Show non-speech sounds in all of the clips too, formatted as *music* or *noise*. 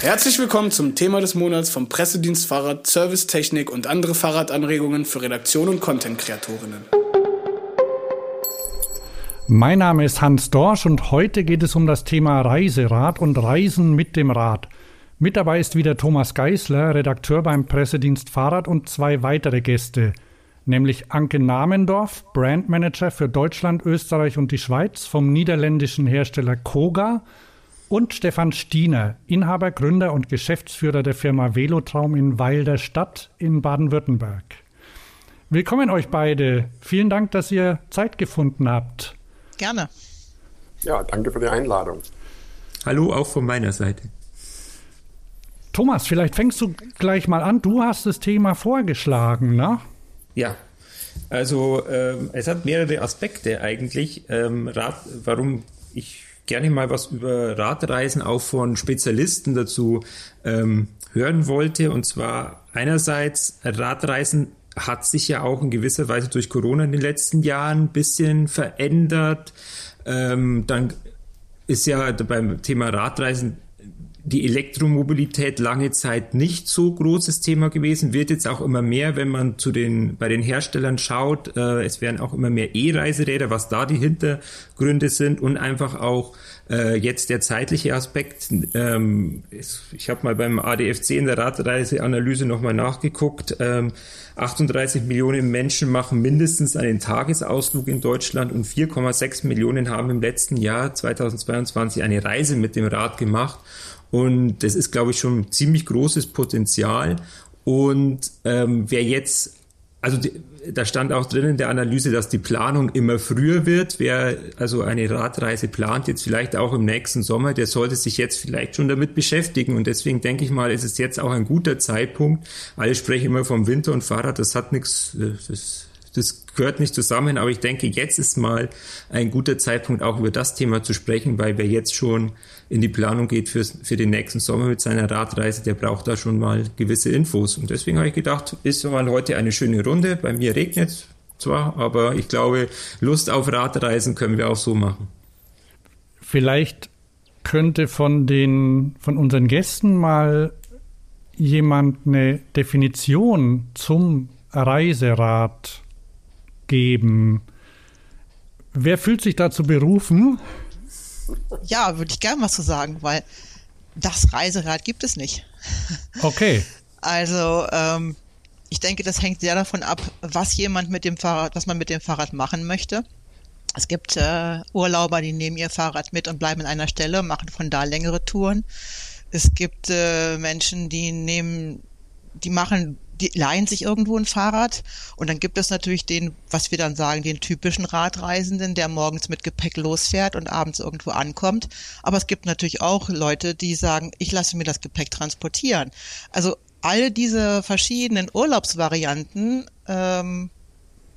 Herzlich willkommen zum Thema des Monats vom Pressedienst Fahrrad, Servicetechnik und andere Fahrradanregungen für Redaktion und Content-Kreatorinnen. Mein Name ist Hans Dorsch und heute geht es um das Thema Reiserad und Reisen mit dem Rad. Mit dabei ist wieder Thomas Geisler, Redakteur beim Pressedienst Fahrrad und zwei weitere Gäste, nämlich Anke Namendorf, Brandmanager für Deutschland, Österreich und die Schweiz vom niederländischen Hersteller Koga und Stefan Stiener, Inhaber, Gründer und Geschäftsführer der Firma Velotraum in Weil der Stadt in Baden-Württemberg. Willkommen euch beide. Vielen Dank, dass ihr Zeit gefunden habt. Gerne. Ja, danke für die Einladung. Hallo auch von meiner Seite. Thomas, vielleicht fängst du gleich mal an. Du hast das Thema vorgeschlagen, ne? Ja, also ähm, es hat mehrere Aspekte eigentlich, ähm, Rat, warum ich gerne mal was über Radreisen auch von Spezialisten dazu ähm, hören wollte. Und zwar einerseits Radreisen hat sich ja auch in gewisser Weise durch Corona in den letzten Jahren ein bisschen verändert. Ähm, dann ist ja beim Thema Radreisen die Elektromobilität lange Zeit nicht so großes Thema gewesen, wird jetzt auch immer mehr, wenn man zu den, bei den Herstellern schaut. Äh, es werden auch immer mehr E-Reiseräder, was da die Hintergründe sind und einfach auch äh, jetzt der zeitliche Aspekt. Ähm, ich habe mal beim ADFC in der Radreiseanalyse nochmal nachgeguckt. Ähm, 38 Millionen Menschen machen mindestens einen Tagesausflug in Deutschland und 4,6 Millionen haben im letzten Jahr 2022 eine Reise mit dem Rad gemacht. Und das ist, glaube ich, schon ein ziemlich großes Potenzial. Und ähm, wer jetzt, also die, da stand auch drin in der Analyse, dass die Planung immer früher wird. Wer also eine Radreise plant, jetzt vielleicht auch im nächsten Sommer, der sollte sich jetzt vielleicht schon damit beschäftigen. Und deswegen denke ich mal, ist es jetzt auch ein guter Zeitpunkt. Alle sprechen immer vom Winter und Fahrrad, das hat nichts, äh, das das gehört nicht zusammen, aber ich denke, jetzt ist mal ein guter Zeitpunkt, auch über das Thema zu sprechen, weil wer jetzt schon in die Planung geht für, für den nächsten Sommer mit seiner Radreise, der braucht da schon mal gewisse Infos. Und deswegen habe ich gedacht, ist mal heute eine schöne Runde. Bei mir regnet zwar, aber ich glaube, Lust auf Radreisen können wir auch so machen. Vielleicht könnte von den, von unseren Gästen mal jemand eine Definition zum Reiserad geben. Wer fühlt sich dazu berufen? Ja, würde ich gerne was zu sagen, weil das Reiserad gibt es nicht. Okay. Also ähm, ich denke, das hängt sehr davon ab, was jemand mit dem Fahrrad, was man mit dem Fahrrad machen möchte. Es gibt äh, Urlauber, die nehmen ihr Fahrrad mit und bleiben an einer Stelle, machen von da längere Touren. Es gibt äh, Menschen, die nehmen, die machen die leihen sich irgendwo ein Fahrrad und dann gibt es natürlich den, was wir dann sagen, den typischen Radreisenden, der morgens mit Gepäck losfährt und abends irgendwo ankommt. Aber es gibt natürlich auch Leute, die sagen, ich lasse mir das Gepäck transportieren. Also all diese verschiedenen Urlaubsvarianten, ähm,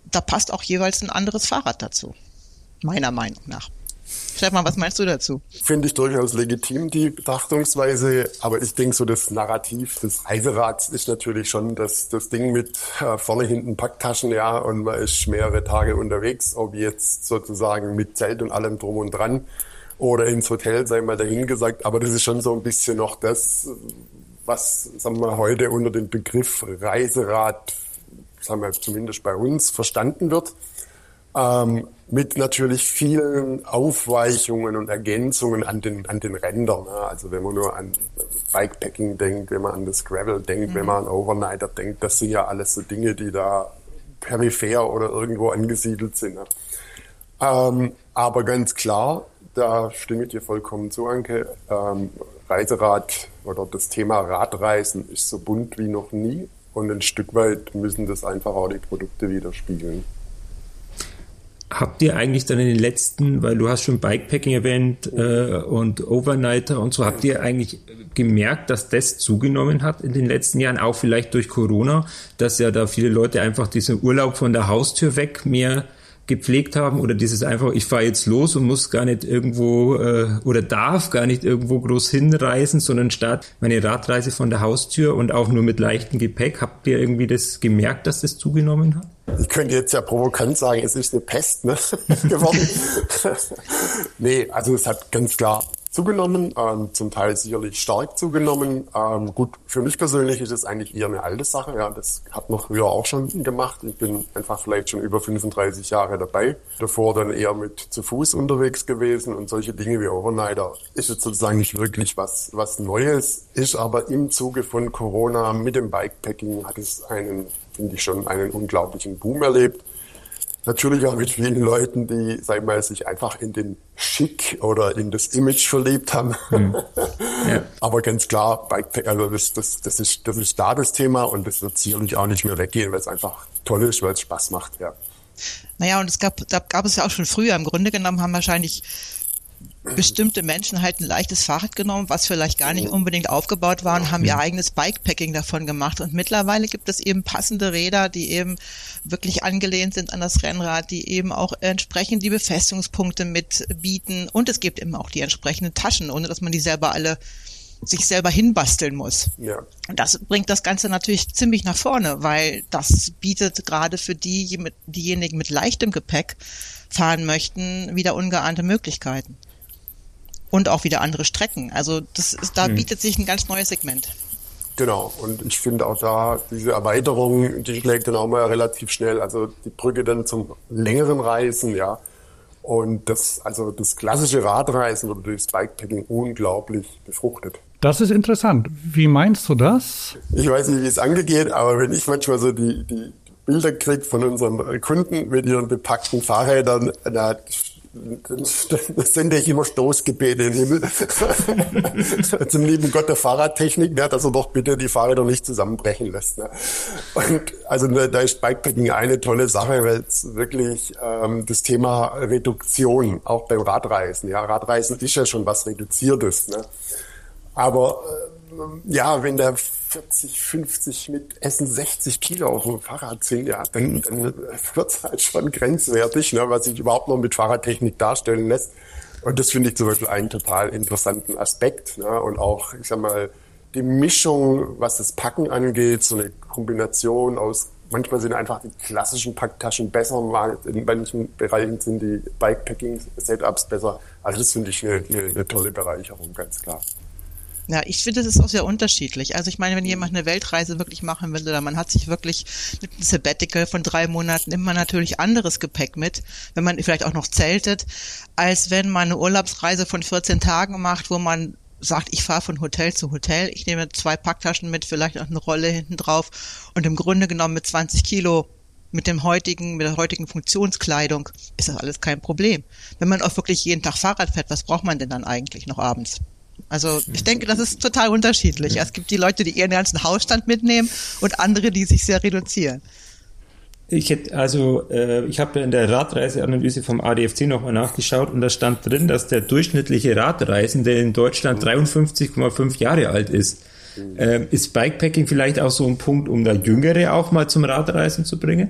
da passt auch jeweils ein anderes Fahrrad dazu, meiner Meinung nach. Stefan, was meinst du dazu? Finde ich durchaus legitim, die Betrachtungsweise. Aber ich denke, so das Narrativ des Reiserads ist natürlich schon das, das Ding mit äh, vorne, hinten Packtaschen, ja, und man ist mehrere Tage unterwegs, ob jetzt sozusagen mit Zelt und allem drum und dran oder ins Hotel, sei mal dahingesagt. Aber das ist schon so ein bisschen noch das, was, sagen wir, heute unter dem Begriff Reiserad, sagen wir zumindest bei uns, verstanden wird. Ähm, mit natürlich vielen Aufweichungen und Ergänzungen an den, an den Rändern. Ne? Also wenn man nur an Bikepacking denkt, wenn man an das Gravel denkt, mhm. wenn man an Overnighter denkt, das sind ja alles so Dinge, die da peripher oder irgendwo angesiedelt sind. Ne? Ähm, aber ganz klar, da stimme ich dir vollkommen zu, Anke, ähm, Reiserad oder das Thema Radreisen ist so bunt wie noch nie und ein Stück weit müssen das einfach auch die Produkte widerspiegeln. Habt ihr eigentlich dann in den letzten, weil du hast schon Bikepacking erwähnt äh, und Overnighter und so, habt ihr eigentlich gemerkt, dass das zugenommen hat in den letzten Jahren, auch vielleicht durch Corona, dass ja da viele Leute einfach diesen Urlaub von der Haustür weg mehr gepflegt haben oder dieses einfach, ich fahre jetzt los und muss gar nicht irgendwo äh, oder darf gar nicht irgendwo groß hinreisen, sondern start meine Radreise von der Haustür und auch nur mit leichtem Gepäck. Habt ihr irgendwie das gemerkt, dass das zugenommen hat? Ich könnte jetzt ja provokant sagen, es ist eine Pest ne? *laughs* geworden. *laughs* nee, also es hat ganz klar zugenommen, ähm, zum Teil sicherlich stark zugenommen. Ähm, gut, für mich persönlich ist es eigentlich eher eine alte Sache. Ja, das hat man früher auch schon gemacht. Ich bin einfach vielleicht schon über 35 Jahre dabei. Davor dann eher mit zu Fuß unterwegs gewesen und solche Dinge wie Overnighter ist jetzt sozusagen nicht wirklich was, was Neues, ist aber im Zuge von Corona mit dem Bikepacking hat es einen, finde ich schon, einen unglaublichen Boom erlebt. Natürlich auch mit vielen Leuten, die, sag ich mal, sich einfach in den Schick oder in das Image verliebt haben. Mhm. Ja. *laughs* Aber ganz klar, Bikepack, also das, das, das, ist, das ist da das Thema und das wird sicherlich auch nicht mehr weggehen, weil es einfach toll ist, weil es Spaß macht, ja. Naja, und es gab, da gab es ja auch schon früher. Im Grunde genommen haben wahrscheinlich bestimmte Menschen halt ein leichtes Fahrrad genommen, was vielleicht gar nicht unbedingt aufgebaut war und haben ihr eigenes Bikepacking davon gemacht. Und mittlerweile gibt es eben passende Räder, die eben wirklich angelehnt sind an das Rennrad, die eben auch entsprechend die Befestigungspunkte mitbieten. Und es gibt eben auch die entsprechenden Taschen, ohne dass man die selber alle sich selber hinbasteln muss. Ja. Und das bringt das Ganze natürlich ziemlich nach vorne, weil das bietet gerade für die, diejenigen mit leichtem Gepäck fahren möchten, wieder ungeahnte Möglichkeiten und auch wieder andere Strecken. Also das ist, da hm. bietet sich ein ganz neues Segment. Genau, und ich finde auch da diese Erweiterung, die schlägt dann auch mal relativ schnell, also die Brücke dann zum längeren Reisen, ja. Und das, also das klassische Radreisen oder durchs Bikepacking unglaublich befruchtet. Das ist interessant. Wie meinst du das? Ich weiß nicht, wie es angeht, aber wenn ich manchmal so die, die Bilder kriege von unseren Kunden mit ihren bepackten Fahrrädern, da dann sende ich immer Stoßgebete in den Himmel. *laughs* Zum lieben Gott der Fahrradtechnik, ne, dass er doch bitte die Fahrräder nicht zusammenbrechen lässt. Ne. Und also ne, da ist Bikepacking eine tolle Sache, weil es wirklich ähm, das Thema Reduktion, auch beim Radreisen, ja, Radreisen ist ja schon was Reduziertes. Ne. Aber äh, ja, wenn der 40, 50 mit Essen 60 Kilo auf dem Fahrrad sind, ja, dann, dann wird's halt schon grenzwertig, ne, was sich überhaupt noch mit Fahrradtechnik darstellen lässt. Und das finde ich zum Beispiel einen total interessanten Aspekt. Ne? Und auch, ich sag mal, die Mischung, was das Packen angeht, so eine Kombination aus, manchmal sind einfach die klassischen Packtaschen besser, in manchen Bereichen sind die Bikepacking-Setups besser. Also das finde ich eine, eine, eine tolle Bereicherung, ganz klar. Ja, ich finde, das ist auch sehr unterschiedlich. Also ich meine, wenn jemand eine Weltreise wirklich machen will oder man hat sich wirklich mit einem Sabbatical von drei Monaten, nimmt man natürlich anderes Gepäck mit, wenn man vielleicht auch noch zeltet, als wenn man eine Urlaubsreise von 14 Tagen macht, wo man sagt, ich fahre von Hotel zu Hotel, ich nehme zwei Packtaschen mit, vielleicht auch eine Rolle hinten drauf und im Grunde genommen mit 20 Kilo mit dem heutigen, mit der heutigen Funktionskleidung ist das alles kein Problem. Wenn man auch wirklich jeden Tag Fahrrad fährt, was braucht man denn dann eigentlich noch abends? Also *laughs* ich denke, das ist total unterschiedlich. Es gibt die Leute, die ihren ganzen Hausstand mitnehmen und andere, die sich sehr reduzieren. Ich hätte also, äh, ich habe in der Radreiseanalyse vom ADFC nochmal nachgeschaut und da stand drin, dass der durchschnittliche Radreisende in Deutschland 53,5 Jahre alt ist. Ähm, ist Bikepacking vielleicht auch so ein Punkt, um da Jüngere auch mal zum Radreisen zu bringen?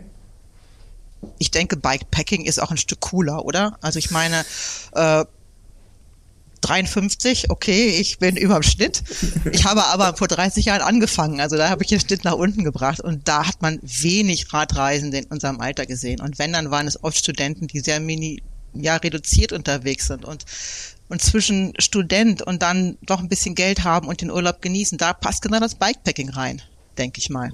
Ich denke, Bikepacking ist auch ein Stück cooler, oder? Also ich meine, äh, 53, okay, ich bin *laughs* überm Schnitt. Ich habe aber vor 30 Jahren angefangen, also da habe ich den Schnitt nach unten gebracht und da hat man wenig Radreisende in unserem Alter gesehen. Und wenn, dann waren es oft Studenten, die sehr mini, ja, reduziert unterwegs sind und und zwischen Student und dann doch ein bisschen Geld haben und den Urlaub genießen, da passt genau das Bikepacking rein, denke ich mal.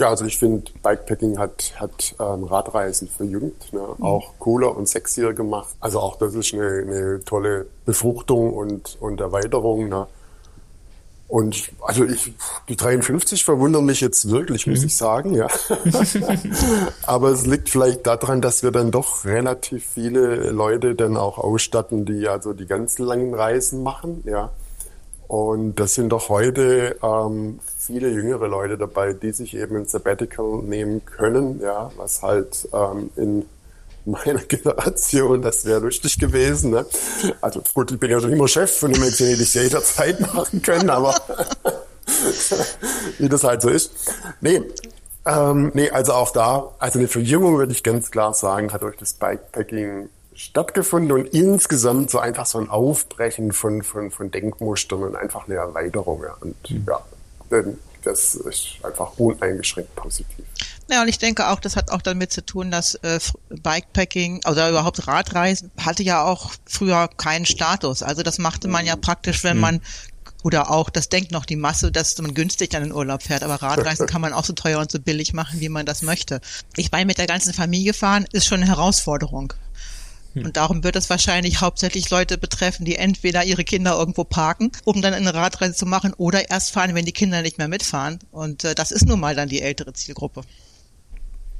Ja, also ich finde, Bikepacking hat, hat ähm, Radreisen verjüngt, ne? Mhm. auch cooler und sexier gemacht. Also auch das ist eine, eine tolle Befruchtung und, und Erweiterung. Ne? Und also ich, die 53 verwundern mich jetzt wirklich, muss mhm. ich sagen, ja. *laughs* *laughs* Aber es liegt vielleicht daran, dass wir dann doch relativ viele Leute dann auch ausstatten, die also die ganz langen Reisen machen, ja. Und das sind doch heute ähm, viele jüngere Leute dabei, die sich eben ein Sabbatical nehmen können, ja, was halt ähm, in meiner *laughs* Generation, das wäre lustig gewesen. Ne? Also gut, ich bin ja schon immer Chef, von dem hätte ich jederzeit machen können, aber *laughs* wie das halt so ist. Nee, ähm, nee, also auch da, also eine Verjüngung würde ich ganz klar sagen, hat durch das Bikepacking stattgefunden und insgesamt so einfach so ein Aufbrechen von, von, von Denkmustern und einfach eine Erweiterung. Ja. Und mhm. ja, das ist einfach uneingeschränkt positiv. Ja, und ich denke auch, das hat auch damit zu tun, dass äh, Bikepacking oder überhaupt Radreisen hatte ja auch früher keinen Status. Also das machte man ja praktisch, wenn man oder auch, das denkt noch die Masse, dass man günstig dann in Urlaub fährt. Aber Radreisen *laughs* kann man auch so teuer und so billig machen, wie man das möchte. Ich meine, mit der ganzen Familie fahren ist schon eine Herausforderung. Hm. Und darum wird es wahrscheinlich hauptsächlich Leute betreffen, die entweder ihre Kinder irgendwo parken, um dann eine Radreise zu machen, oder erst fahren, wenn die Kinder nicht mehr mitfahren. Und äh, das ist nun mal dann die ältere Zielgruppe.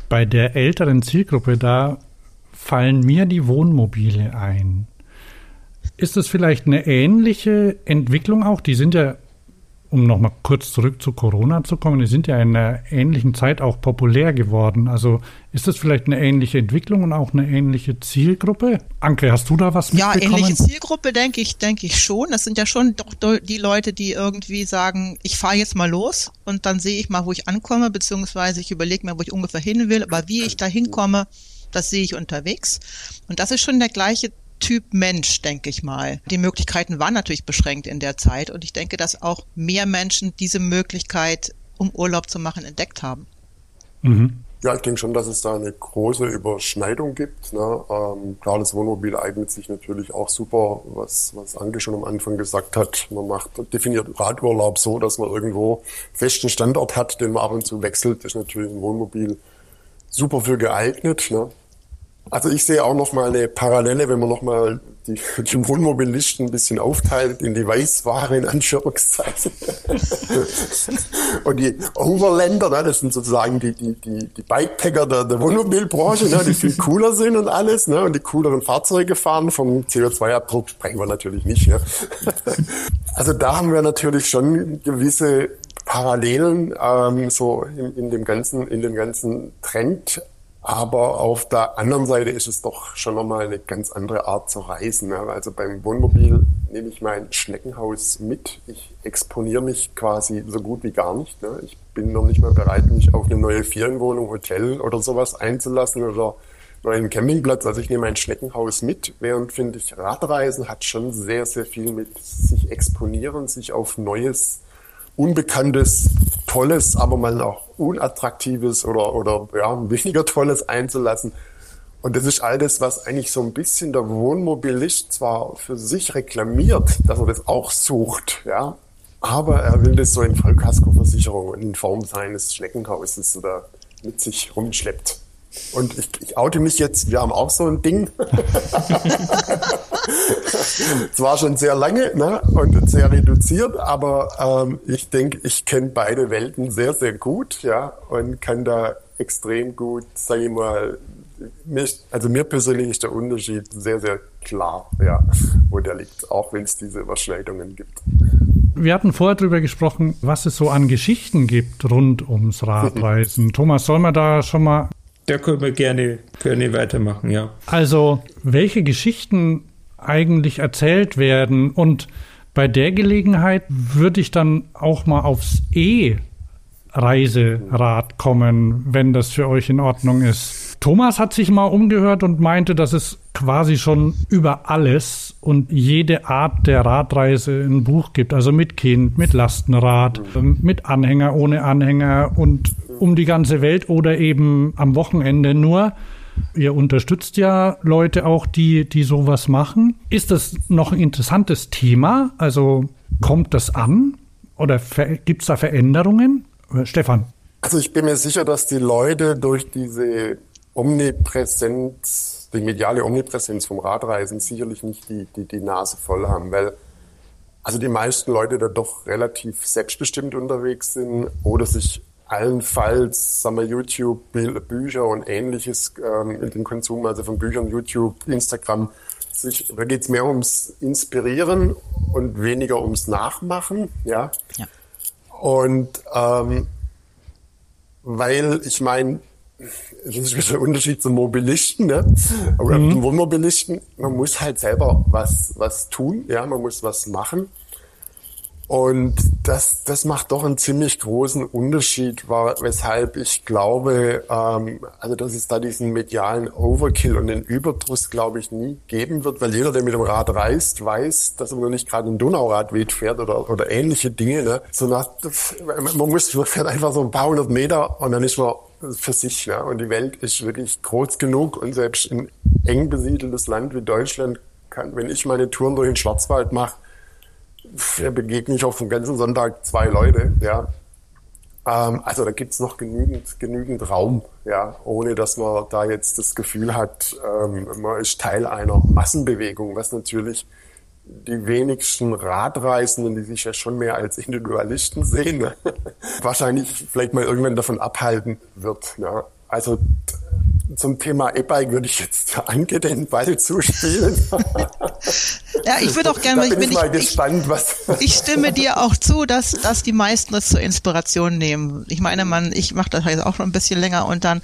Bei der älteren Zielgruppe, da fallen mir die Wohnmobile ein. Ist es vielleicht eine ähnliche Entwicklung auch? Die sind ja um nochmal kurz zurück zu Corona zu kommen, die sind ja in einer ähnlichen Zeit auch populär geworden. Also ist das vielleicht eine ähnliche Entwicklung und auch eine ähnliche Zielgruppe? Anke, hast du da was mitbekommen? Ja, ähnliche Zielgruppe denke ich, denke ich schon. Das sind ja schon doch die Leute, die irgendwie sagen, ich fahre jetzt mal los und dann sehe ich mal, wo ich ankomme, beziehungsweise ich überlege mir, wo ich ungefähr hin will, aber wie ich da hinkomme, das sehe ich unterwegs. Und das ist schon der gleiche Typ Mensch, denke ich mal. Die Möglichkeiten waren natürlich beschränkt in der Zeit und ich denke, dass auch mehr Menschen diese Möglichkeit, um Urlaub zu machen, entdeckt haben. Mhm. Ja, ich denke schon, dass es da eine große Überschneidung gibt. Ne? Ähm, klar, das Wohnmobil eignet sich natürlich auch super, was, was Anke schon am Anfang gesagt hat. Man macht definiert Radurlaub so, dass man irgendwo festen Standort hat, den man ab und zu wechselt. Das ist natürlich ein Wohnmobil super für geeignet. Ne? Also ich sehe auch noch mal eine Parallele, wenn man noch mal die, *laughs* die Wohnmobilisten ein bisschen aufteilt in die Weißware in Anführungszeichen *laughs* und die Overländer, ne, das sind sozusagen die die die, die Bikepacker der, der Wohnmobilbranche, ne, die viel cooler sind und alles, ne, und die cooleren Fahrzeuge fahren. Vom CO2-Abdruck sprechen wir natürlich nicht. Ja. *laughs* Also da haben wir natürlich schon gewisse Parallelen ähm, so in, in dem ganzen in dem ganzen Trend aber auf der anderen Seite ist es doch schon nochmal eine ganz andere Art zu reisen. Ne? Also beim Wohnmobil nehme ich mein Schneckenhaus mit. Ich exponiere mich quasi so gut wie gar nicht. Ne? Ich bin noch nicht mal bereit, mich auf eine neue Ferienwohnung, Hotel oder sowas einzulassen oder neuen Campingplatz. Also ich nehme mein Schneckenhaus mit, während finde ich Radreisen hat schon sehr, sehr viel mit sich exponieren, sich auf Neues Unbekanntes, Tolles, aber mal auch Unattraktives oder, oder ja, weniger Tolles einzulassen. Und das ist all das, was eigentlich so ein bisschen der Wohnmobilist zwar für sich reklamiert, dass er das auch sucht, ja, aber er will das so in Vollkaskoversicherung und in Form seines Schneckenhauses oder mit sich rumschleppt. Und ich, ich oute mich jetzt, wir haben auch so ein Ding. *laughs* Zwar schon sehr lange ne, und sehr reduziert, aber ähm, ich denke, ich kenne beide Welten sehr, sehr gut, ja, und kann da extrem gut, sage ich mal, mich, also mir persönlich ist der Unterschied sehr, sehr klar, ja, wo der liegt, auch wenn es diese Überschneidungen gibt. Wir hatten vorher darüber gesprochen, was es so an Geschichten gibt rund ums Radreisen. *laughs* Thomas, soll man da schon mal da können wir gerne, gerne weitermachen, ja. Also, welche Geschichten eigentlich erzählt werden und bei der Gelegenheit würde ich dann auch mal aufs E-Reiserad kommen, wenn das für euch in Ordnung ist. Thomas hat sich mal umgehört und meinte, dass es quasi schon über alles und jede Art der Radreise ein Buch gibt. Also mit Kind, mit Lastenrad, mit Anhänger, ohne Anhänger und um die ganze Welt oder eben am Wochenende nur. Ihr unterstützt ja Leute auch, die, die sowas machen. Ist das noch ein interessantes Thema? Also kommt das an? Oder gibt es da Veränderungen? Stefan. Also ich bin mir sicher, dass die Leute durch diese Omnipräsenz, die mediale Omnipräsenz vom Radreisen sicherlich nicht die, die, die Nase voll haben, weil also die meisten Leute da doch relativ selbstbestimmt unterwegs sind oder sich allenfalls, sagen wir, YouTube, Bücher und ähnliches ähm, in den Konsum, also von Büchern, YouTube, Instagram, sich, da geht's mehr ums Inspirieren und weniger ums Nachmachen, ja. ja. Und ähm, weil ich meine, das ist der Unterschied zum Mobilisten, ne? Aber mhm. zum Wohnmobilisten, man muss halt selber was, was tun, ja, man muss was machen. Und das, das macht doch einen ziemlich großen Unterschied, weshalb ich glaube, ähm, also dass es da diesen medialen Overkill und den Überdruss, glaube ich, nie geben wird, weil jeder, der mit dem Rad reist, weiß, dass man nicht gerade ein Donauradweg fährt oder, oder ähnliche Dinge. Ne? So nach, man muss, man fährt einfach so ein paar hundert Meter und dann ist man für sich. Ne? Und die Welt ist wirklich groß genug und selbst ein eng besiedeltes Land wie Deutschland kann, wenn ich meine Touren durch den Schwarzwald mache, begegne ich auf dem ganzen Sonntag zwei Leute, ja. Ähm, also da gibt's noch genügend, genügend Raum, ja, ohne dass man da jetzt das Gefühl hat, ähm, man ist Teil einer Massenbewegung, was natürlich die wenigsten Radreisenden, die sich ja schon mehr als Individualisten sehen, ne? *laughs* wahrscheinlich vielleicht mal irgendwann davon abhalten wird. Ja. Also zum Thema E-Bike würde ich jetzt Anke den Ball zuspielen. ja, ich würde auch gerne, ich bin ich, mal ich, gespannt, was. Ich stimme dir auch zu, dass, dass die meisten das zur Inspiration nehmen. Ich meine, man, ich mache das jetzt auch schon ein bisschen länger und dann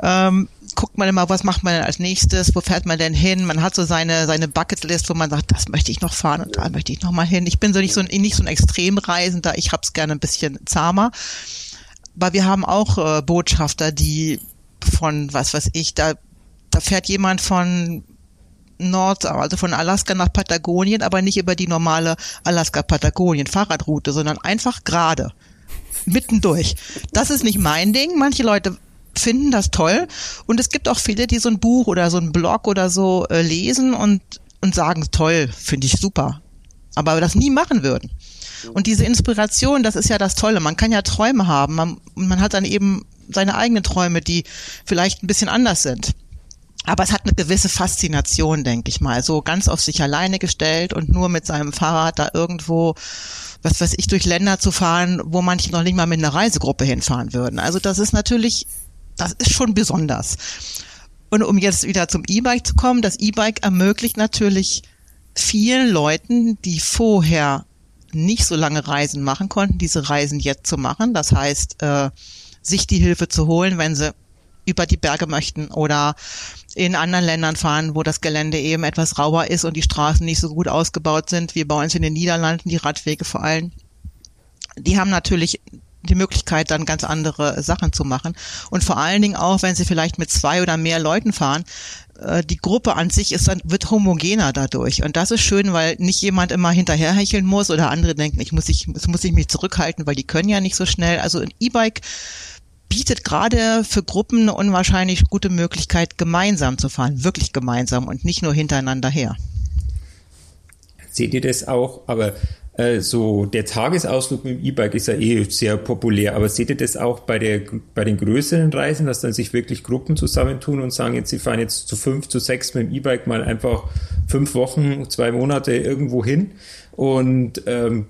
ähm, guckt man immer, was macht man denn als nächstes, wo fährt man denn hin? Man hat so seine, seine Bucketlist, wo man sagt, das möchte ich noch fahren und da möchte ich noch mal hin. Ich bin so nicht so ein, nicht so ein Extremreisender, ich hab's gerne ein bisschen zahmer. Aber wir haben auch äh, Botschafter, die von, was weiß ich, da, da fährt jemand von Nord, also von Alaska nach Patagonien, aber nicht über die normale Alaska-Patagonien-Fahrradroute, sondern einfach gerade. Mittendurch. Das ist nicht mein Ding. Manche Leute finden das toll. Und es gibt auch viele, die so ein Buch oder so ein Blog oder so äh, lesen und, und sagen, toll, finde ich super. Aber das nie machen würden. Und diese Inspiration, das ist ja das Tolle. Man kann ja Träume haben. Man, man hat dann eben seine eigenen Träume, die vielleicht ein bisschen anders sind. Aber es hat eine gewisse Faszination, denke ich mal. So ganz auf sich alleine gestellt und nur mit seinem Fahrrad da irgendwo, was weiß ich, durch Länder zu fahren, wo manche noch nicht mal mit einer Reisegruppe hinfahren würden. Also das ist natürlich, das ist schon besonders. Und um jetzt wieder zum E-Bike zu kommen, das E-Bike ermöglicht natürlich vielen Leuten, die vorher nicht so lange Reisen machen konnten, diese Reisen jetzt zu machen. Das heißt, äh, sich die Hilfe zu holen, wenn sie über die Berge möchten oder in anderen Ländern fahren, wo das Gelände eben etwas rauer ist und die Straßen nicht so gut ausgebaut sind, wie bei uns in den Niederlanden, die Radwege vor allem. Die haben natürlich die Möglichkeit, dann ganz andere Sachen zu machen. Und vor allen Dingen auch, wenn sie vielleicht mit zwei oder mehr Leuten fahren, äh, die Gruppe an sich ist dann, wird homogener dadurch. Und das ist schön, weil nicht jemand immer hinterherhecheln muss oder andere denken, ich muss ich, muss ich mich zurückhalten, weil die können ja nicht so schnell. Also ein E-Bike bietet gerade für Gruppen eine unwahrscheinlich gute Möglichkeit, gemeinsam zu fahren, wirklich gemeinsam und nicht nur hintereinander her. Seht ihr das auch? Aber äh, so der Tagesausflug mit dem E-Bike ist ja eh sehr populär. Aber seht ihr das auch bei der bei den größeren Reisen, dass dann sich wirklich Gruppen zusammentun und sagen, jetzt sie fahren jetzt zu fünf, zu sechs mit dem E-Bike mal einfach fünf Wochen, zwei Monate irgendwo hin und ähm,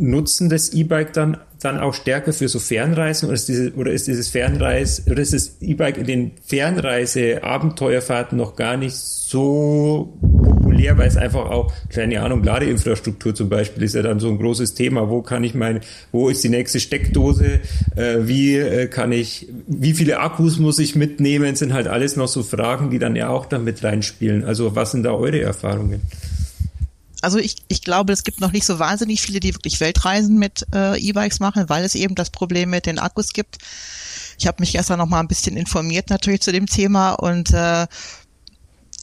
nutzen das E-Bike dann dann auch stärker für so Fernreisen oder ist, diese, oder ist dieses Fernreis oder ist das E-Bike in den Fernreise Abenteuerfahrten noch gar nicht so populär, weil es einfach auch, keine Ahnung, Ladeinfrastruktur zum Beispiel ist ja dann so ein großes Thema. Wo kann ich mein, wo ist die nächste Steckdose? Äh, wie äh, kann ich, wie viele Akkus muss ich mitnehmen? Sind halt alles noch so Fragen, die dann ja auch damit reinspielen. Also was sind da eure Erfahrungen? Also ich, ich glaube, es gibt noch nicht so wahnsinnig viele, die wirklich Weltreisen mit äh, E-Bikes machen, weil es eben das Problem mit den Akkus gibt. Ich habe mich gestern noch mal ein bisschen informiert natürlich zu dem Thema und äh,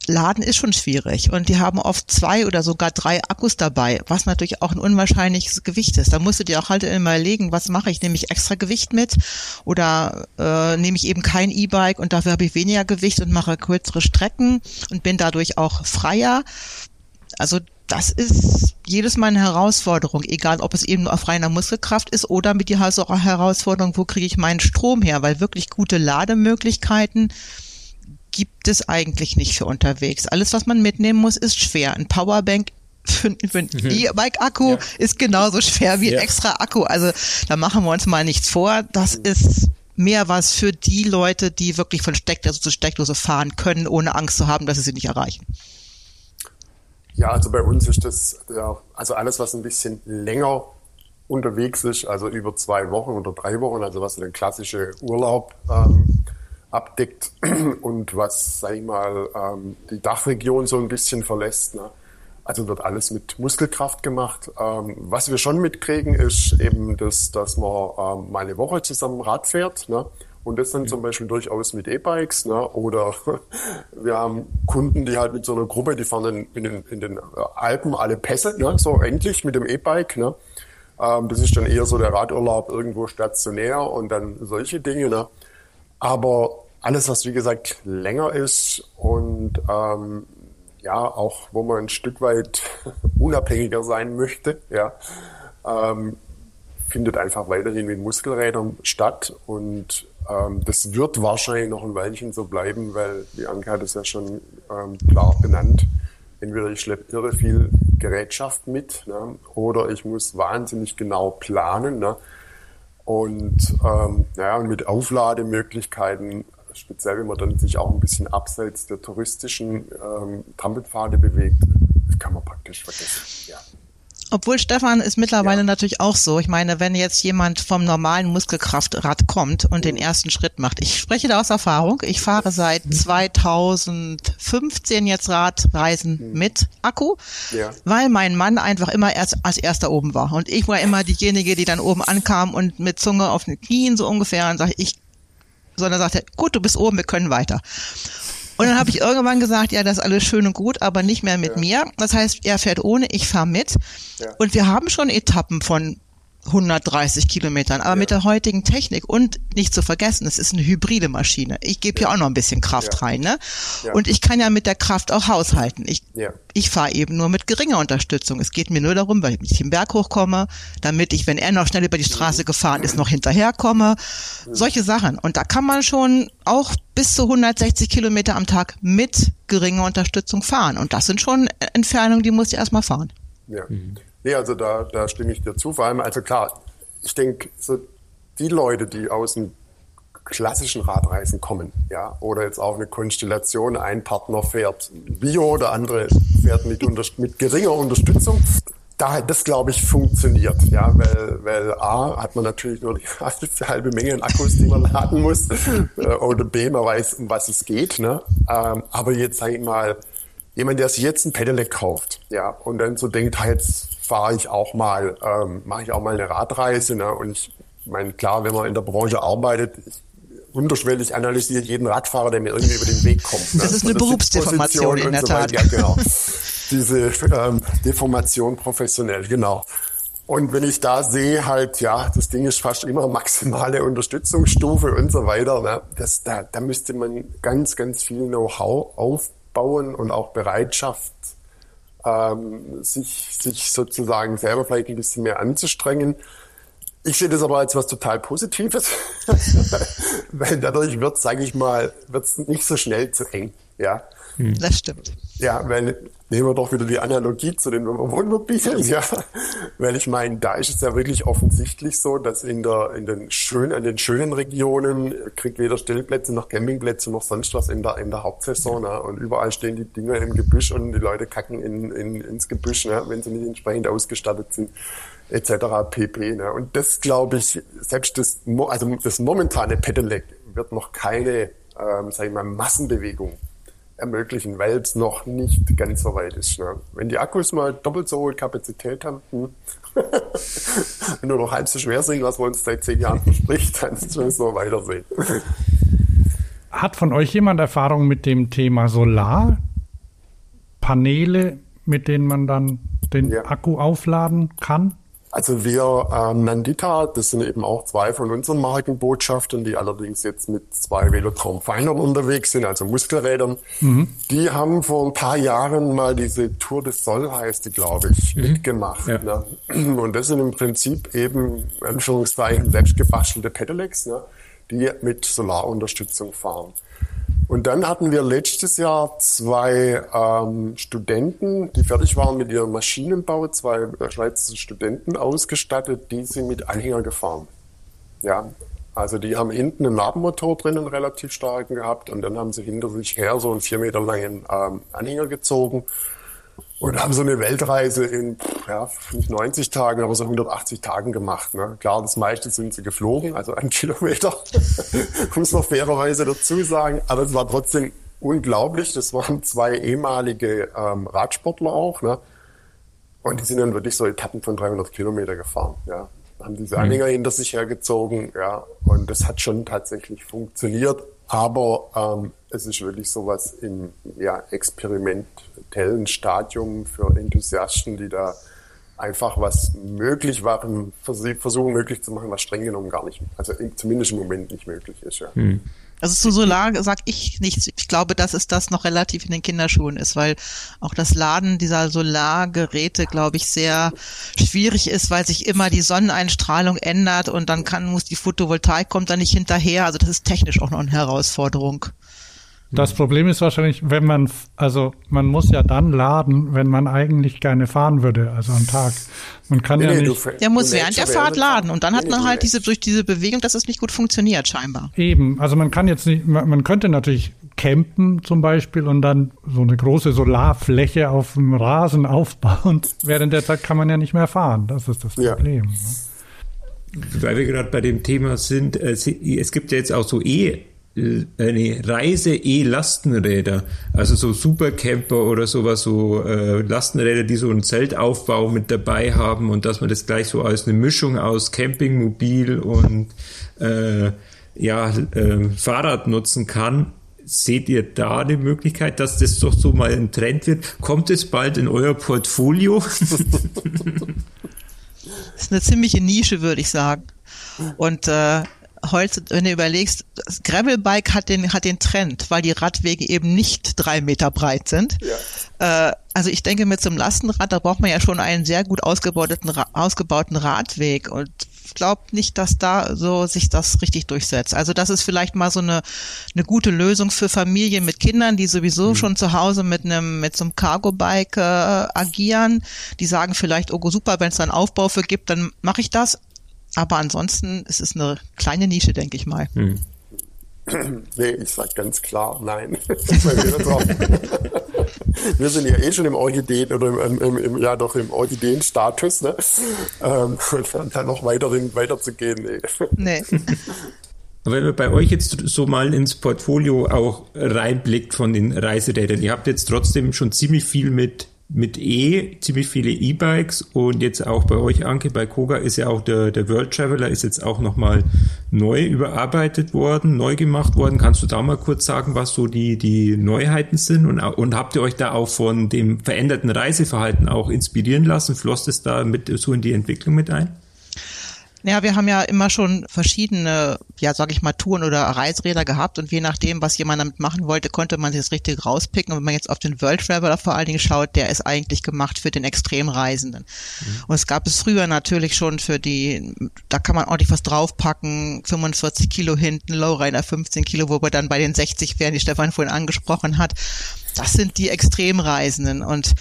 Laden ist schon schwierig und die haben oft zwei oder sogar drei Akkus dabei, was natürlich auch ein unwahrscheinliches Gewicht ist. Da musst du dir auch halt immer überlegen, was mache ich? Nehme ich extra Gewicht mit oder äh, nehme ich eben kein E-Bike und dafür habe ich weniger Gewicht und mache kürzere Strecken und bin dadurch auch freier. Also das ist jedes Mal eine Herausforderung, egal ob es eben auf reiner Muskelkraft ist oder mit die Herausforderung, wo kriege ich meinen Strom her, weil wirklich gute Lademöglichkeiten gibt es eigentlich nicht für unterwegs. Alles, was man mitnehmen muss, ist schwer. Ein Powerbank für, für ein mhm. E-Bike-Akku ja. ist genauso schwer wie ja. ein extra Akku. Also da machen wir uns mal nichts vor. Das ist mehr was für die Leute, die wirklich von Steckdose zu Steckdose fahren können, ohne Angst zu haben, dass sie sie nicht erreichen. Ja, also bei uns ist das, ja, also alles, was ein bisschen länger unterwegs ist, also über zwei Wochen oder drei Wochen, also was den klassische Urlaub ähm, abdeckt *clears throat* und was, sag ich mal, ähm, die Dachregion so ein bisschen verlässt. Ne? Also wird alles mit Muskelkraft gemacht. Ähm, was wir schon mitkriegen, ist eben, das, dass man ähm, mal eine Woche zusammen Rad fährt. Ne? Und das dann zum Beispiel durchaus mit E-Bikes. Ne? Oder *laughs* wir haben Kunden, die halt mit so einer Gruppe, die fahren in, in, den, in den Alpen alle Pässe, ne? so endlich mit dem E-Bike. Ne? Ähm, das ist dann eher so der Radurlaub irgendwo stationär und dann solche Dinge. Ne? Aber alles, was wie gesagt länger ist und ähm, ja, auch wo man ein Stück weit *laughs* unabhängiger sein möchte, ja, ähm, findet einfach weiterhin mit Muskelrädern statt und ähm, das wird wahrscheinlich noch ein Weilchen so bleiben, weil die Anke hat es ja schon ähm, klar benannt. Entweder ich schleppe irre viel Gerätschaft mit ne, oder ich muss wahnsinnig genau planen. Ne, und ähm, naja, mit Auflademöglichkeiten speziell wenn man dann sich auch ein bisschen abseits der touristischen ähm, Trampelpfade bewegt, kann man praktisch vergessen. Ja. Obwohl Stefan ist mittlerweile ja. natürlich auch so. Ich meine, wenn jetzt jemand vom normalen Muskelkraftrad kommt und den mhm. ersten Schritt macht. Ich spreche da aus Erfahrung. Ich fahre seit 2015 jetzt Radreisen mhm. mit Akku, ja. weil mein Mann einfach immer erst als erster oben war. Und ich war immer diejenige, die dann oben ankam und mit Zunge auf den Knien so ungefähr und sage, ich sondern sagte, gut, du bist oben, wir können weiter. Und dann habe ich irgendwann gesagt, ja, das ist alles schön und gut, aber nicht mehr mit ja. mir. Das heißt, er fährt ohne, ich fahre mit. Ja. Und wir haben schon Etappen von 130 Kilometern. Aber ja. mit der heutigen Technik und nicht zu vergessen, es ist eine hybride Maschine. Ich gebe ja. ja auch noch ein bisschen Kraft ja. rein, ne? Und ich kann ja mit der Kraft auch haushalten. Ich, ich fahre eben nur mit geringer Unterstützung. Es geht mir nur darum, weil ich den Berg hochkomme, damit ich, wenn er noch schnell über die Straße gefahren ist, noch hinterherkomme. Solche Sachen. Und da kann man schon auch bis zu 160 Kilometer am Tag mit geringer Unterstützung fahren. Und das sind schon Entfernungen, die muss ich erstmal fahren. Ja. Mhm. Nee, also da, da stimme ich dir zu. Vor allem, also klar, ich denke, so die Leute, die aus dem klassischen Radreisen kommen, ja, oder jetzt auch eine Konstellation, ein Partner fährt Bio, der andere fährt mit, unter, mit geringer Unterstützung, da, das glaube ich funktioniert, ja, weil, weil A, hat man natürlich nur die *laughs* halbe Menge an Akkus, die man laden muss, äh, oder B, man weiß, um was es geht, ne, ähm, aber jetzt sage ich mal, jemand, der sich jetzt ein Pedelec kauft, ja, und dann so denkt, jetzt fahre ich auch mal, ähm, mache ich auch mal eine Radreise, ne, und ich meine, klar, wenn man in der Branche arbeitet, unterschwellig analysiert jeden Radfahrer, der mir irgendwie über den Weg kommt. Ne? Das ist eine Berufsdeformation in der so Tat. Ja, genau. Diese ähm, Deformation professionell, genau. Und wenn ich da sehe, halt, ja, das Ding ist fast immer maximale Unterstützungsstufe und so weiter, ne, das, da, da müsste man ganz, ganz viel Know-how auf, aufbauen und auch Bereitschaft, ähm, sich, sich sozusagen selber vielleicht ein bisschen mehr anzustrengen. Ich sehe das aber als was total Positives, *laughs* weil dadurch wird, sage ich mal, wird es nicht so schnell zu eng. Ja. Das stimmt. Ja, weil nehmen wir doch wieder die Analogie zu den Wohnmobilen, ja. Weil ich meine, da ist es ja wirklich offensichtlich so, dass in der, in den schönen, in den schönen Regionen kriegt weder Stellplätze noch Campingplätze noch sonst was in der, in der Hauptsaison, ne? Und überall stehen die Dinger im Gebüsch und die Leute kacken in, in, ins Gebüsch, ne? wenn sie nicht entsprechend ausgestattet sind etc. pp. Ne? Und das glaube ich, selbst das, also das momentane Pedelec wird noch keine, ähm, sag ich mal, Massenbewegung ermöglichen, weil es noch nicht ganz so weit ist. Ne? Wenn die Akkus mal doppelt so hohe Kapazität haben, hm, *laughs* nur noch halb so schwer sind, was man uns seit zehn Jahren verspricht, dann müssen wir so weitersehen. *laughs* Hat von euch jemand Erfahrung mit dem Thema Solarpaneele, mit denen man dann den ja. Akku aufladen kann? Also wir, ähm, Nandita, das sind eben auch zwei von unseren Markenbotschaftern, die allerdings jetzt mit zwei Velotraum Feinern unterwegs sind, also Muskelrädern. Mhm. Die haben vor ein paar Jahren mal diese Tour des Sol, heißt die, glaube ich, mhm. mitgemacht. Ja. Ne? Und das sind im Prinzip eben, Anführungszeichen, selbstgebastelte Pedelecs, ne? die mit Solarunterstützung fahren. Und dann hatten wir letztes Jahr zwei ähm, Studenten, die fertig waren mit ihrem Maschinenbau, zwei Schweizer Studenten ausgestattet, die sind mit Anhänger gefahren. Ja, also die haben hinten einen Nabenmotor drinnen relativ starken gehabt und dann haben sie hinter sich her so einen vier Meter langen ähm, Anhänger gezogen und haben so eine Weltreise in, ja, nicht 90 Tagen, aber so 180 Tagen gemacht. Ne? Klar, das meiste sind sie geflogen, also ein *laughs* Kilometer, muss man fairerweise dazu sagen. Aber es war trotzdem unglaublich. Das waren zwei ehemalige ähm, Radsportler auch. Ne? Und die sind dann wirklich so Etappen von 300 Kilometer gefahren, ja. Haben diese mhm. Anhänger hinter sich hergezogen, ja. Und das hat schon tatsächlich funktioniert. Aber ähm, es ist wirklich sowas im ja, experimentellen Stadium für Enthusiasten, die da einfach was möglich waren, versuchen möglich zu machen, was streng genommen gar nicht, also zumindest im Moment nicht möglich ist. Ja. Hm. Also zu Solar sag ich nichts. Ich glaube, dass es das noch relativ in den Kinderschuhen ist, weil auch das Laden dieser Solargeräte, glaube ich, sehr schwierig ist, weil sich immer die Sonneneinstrahlung ändert und dann kann, muss die Photovoltaik kommt da nicht hinterher. Also das ist technisch auch noch eine Herausforderung. Das Problem ist wahrscheinlich, wenn man, also man muss ja dann laden, wenn man eigentlich gerne fahren würde, also am Tag. Man kann nee, ja nee, nicht. Der muss während der Fahrt laden und dann hat man halt diese durch diese Bewegung, dass es nicht gut funktioniert scheinbar. Eben, also man kann jetzt nicht, man könnte natürlich campen zum Beispiel und dann so eine große Solarfläche auf dem Rasen aufbauen. *laughs* Während der Zeit kann man ja nicht mehr fahren. Das ist das Problem. Ja. Ne? Weil wir gerade bei dem Thema sind, äh, es gibt ja jetzt auch so E eine Reise-E-Lastenräder, also so Supercamper oder sowas, so äh, Lastenräder, die so einen Zeltaufbau mit dabei haben und dass man das gleich so als eine Mischung aus Campingmobil und äh, ja, äh, Fahrrad nutzen kann. Seht ihr da eine Möglichkeit, dass das doch so mal ein Trend wird? Kommt es bald in euer Portfolio? *laughs* das ist eine ziemliche Nische, würde ich sagen. Und äh, heute, wenn du überlegst, das Gravelbike hat den, hat den Trend, weil die Radwege eben nicht drei Meter breit sind. Ja. Äh, also ich denke, mit so einem Lastenrad, da braucht man ja schon einen sehr gut ausgebauten, ausgebauten Radweg und glaube nicht, dass da so sich das richtig durchsetzt. Also das ist vielleicht mal so eine, eine gute Lösung für Familien mit Kindern, die sowieso mhm. schon zu Hause mit einem mit so einem Cargo-Bike äh, agieren. Die sagen vielleicht, oh super, wenn es da einen Aufbau für gibt, dann mache ich das. Aber ansonsten ist es eine kleine Nische, denke ich mal. Hm. *clears throat* Nee, ich sage ganz klar nein. *laughs* *laughs* wir sind ja eh schon im Orchideen oder im, im, im ja doch im Orchideen-Status, ne? Ähm, *laughs* und dann noch weiterhin weiterzugehen, nee. Nee. Wenn man bei euch jetzt so mal ins Portfolio auch reinblickt von den Reiserädern, ihr habt jetzt trotzdem schon ziemlich viel mit mit E ziemlich viele E-Bikes und jetzt auch bei euch, Anke, bei Koga ist ja auch der, der World Traveler ist jetzt auch nochmal neu überarbeitet worden, neu gemacht worden. Kannst du da mal kurz sagen, was so die, die Neuheiten sind und, und habt ihr euch da auch von dem veränderten Reiseverhalten auch inspirieren lassen? Floss es da mit so in die Entwicklung mit ein? Ja, wir haben ja immer schon verschiedene, ja, sag ich mal, Touren oder Reisräder gehabt und je nachdem, was jemand damit machen wollte, konnte man sich das richtig rauspicken. Und wenn man jetzt auf den World Traveler vor allen Dingen schaut, der ist eigentlich gemacht für den Extremreisenden. Mhm. Und es gab es früher natürlich schon für die, da kann man ordentlich was draufpacken, 45 Kilo hinten, Lowrider 15 Kilo, wo wir dann bei den 60 wären, die Stefan vorhin angesprochen hat. Das sind die Extremreisenden und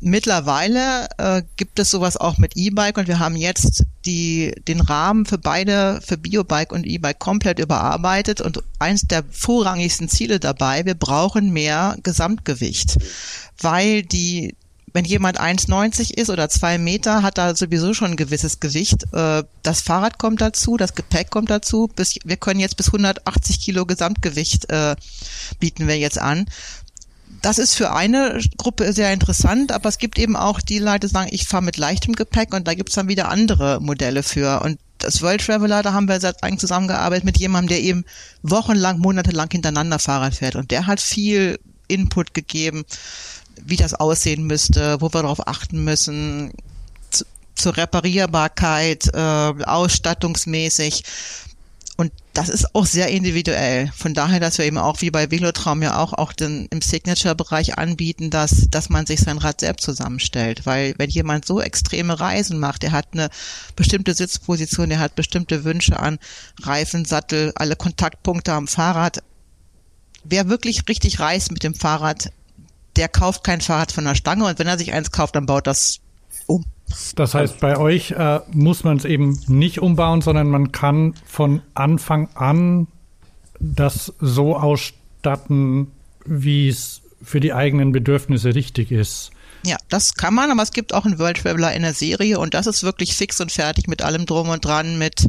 Mittlerweile äh, gibt es sowas auch mit E-Bike und wir haben jetzt die, den Rahmen für beide, für Biobike und E-Bike komplett überarbeitet und eins der vorrangigsten Ziele dabei, wir brauchen mehr Gesamtgewicht, weil die, wenn jemand 1,90 ist oder zwei Meter, hat er sowieso schon ein gewisses Gewicht. Äh, das Fahrrad kommt dazu, das Gepäck kommt dazu. Bis, wir können jetzt bis 180 Kilo Gesamtgewicht äh, bieten wir jetzt an das ist für eine Gruppe sehr interessant, aber es gibt eben auch die Leute, die sagen, ich fahre mit leichtem Gepäck und da gibt es dann wieder andere Modelle für. Und das World Traveler, da haben wir seit eigentlich zusammengearbeitet mit jemandem, der eben wochenlang, monatelang hintereinander Fahrrad fährt. Und der hat viel Input gegeben, wie das aussehen müsste, wo wir darauf achten müssen, zu, zur Reparierbarkeit, äh, ausstattungsmäßig. Das ist auch sehr individuell. Von daher, dass wir eben auch wie bei Velotraum ja auch, auch den, im Signature-Bereich anbieten, dass, dass man sich sein Rad selbst zusammenstellt. Weil wenn jemand so extreme Reisen macht, der hat eine bestimmte Sitzposition, der hat bestimmte Wünsche an Reifen, Sattel, alle Kontaktpunkte am Fahrrad. Wer wirklich richtig reist mit dem Fahrrad, der kauft kein Fahrrad von der Stange und wenn er sich eins kauft, dann baut das. Das heißt, bei euch äh, muss man es eben nicht umbauen, sondern man kann von Anfang an das so ausstatten, wie es für die eigenen Bedürfnisse richtig ist. Ja, das kann man, aber es gibt auch einen World Traveler in der Serie und das ist wirklich fix und fertig mit allem drum und dran, mit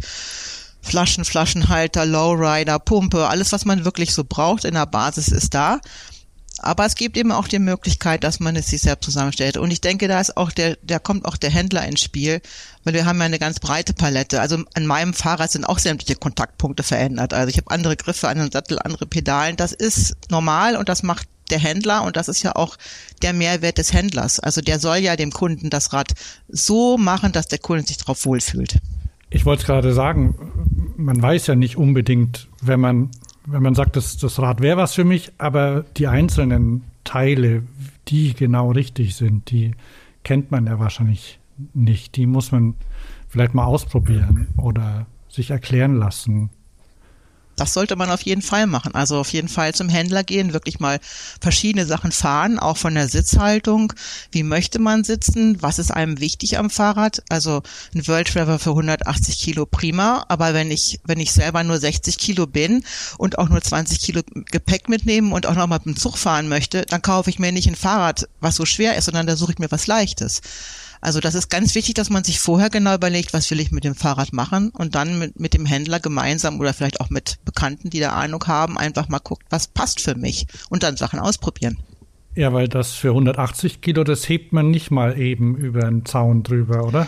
Flaschen, Flaschenhalter, Lowrider, Pumpe, alles, was man wirklich so braucht in der Basis ist da. Aber es gibt eben auch die Möglichkeit, dass man es sich selbst zusammenstellt. Und ich denke, da ist auch der, da kommt auch der Händler ins Spiel, weil wir haben ja eine ganz breite Palette. Also an meinem Fahrrad sind auch sämtliche Kontaktpunkte verändert. Also ich habe andere Griffe an den Sattel, andere Pedalen. Das ist normal und das macht der Händler und das ist ja auch der Mehrwert des Händlers. Also der soll ja dem Kunden das Rad so machen, dass der Kunde sich darauf wohlfühlt. Ich wollte gerade sagen, man weiß ja nicht unbedingt, wenn man wenn man sagt, das, das Rad wäre was für mich, aber die einzelnen Teile, die genau richtig sind, die kennt man ja wahrscheinlich nicht. Die muss man vielleicht mal ausprobieren oder sich erklären lassen. Das sollte man auf jeden Fall machen. Also auf jeden Fall zum Händler gehen, wirklich mal verschiedene Sachen fahren, auch von der Sitzhaltung. Wie möchte man sitzen? Was ist einem wichtig am Fahrrad? Also ein World Travel für 180 Kilo prima, aber wenn ich, wenn ich selber nur 60 Kilo bin und auch nur 20 Kilo Gepäck mitnehmen und auch noch mal mit dem Zug fahren möchte, dann kaufe ich mir nicht ein Fahrrad, was so schwer ist, sondern da suche ich mir was Leichtes. Also das ist ganz wichtig, dass man sich vorher genau überlegt, was will ich mit dem Fahrrad machen und dann mit, mit dem Händler gemeinsam oder vielleicht auch mit Bekannten, die da Ahnung haben, einfach mal guckt, was passt für mich und dann Sachen ausprobieren. Ja, weil das für 180 Kilo, das hebt man nicht mal eben über einen Zaun drüber, oder?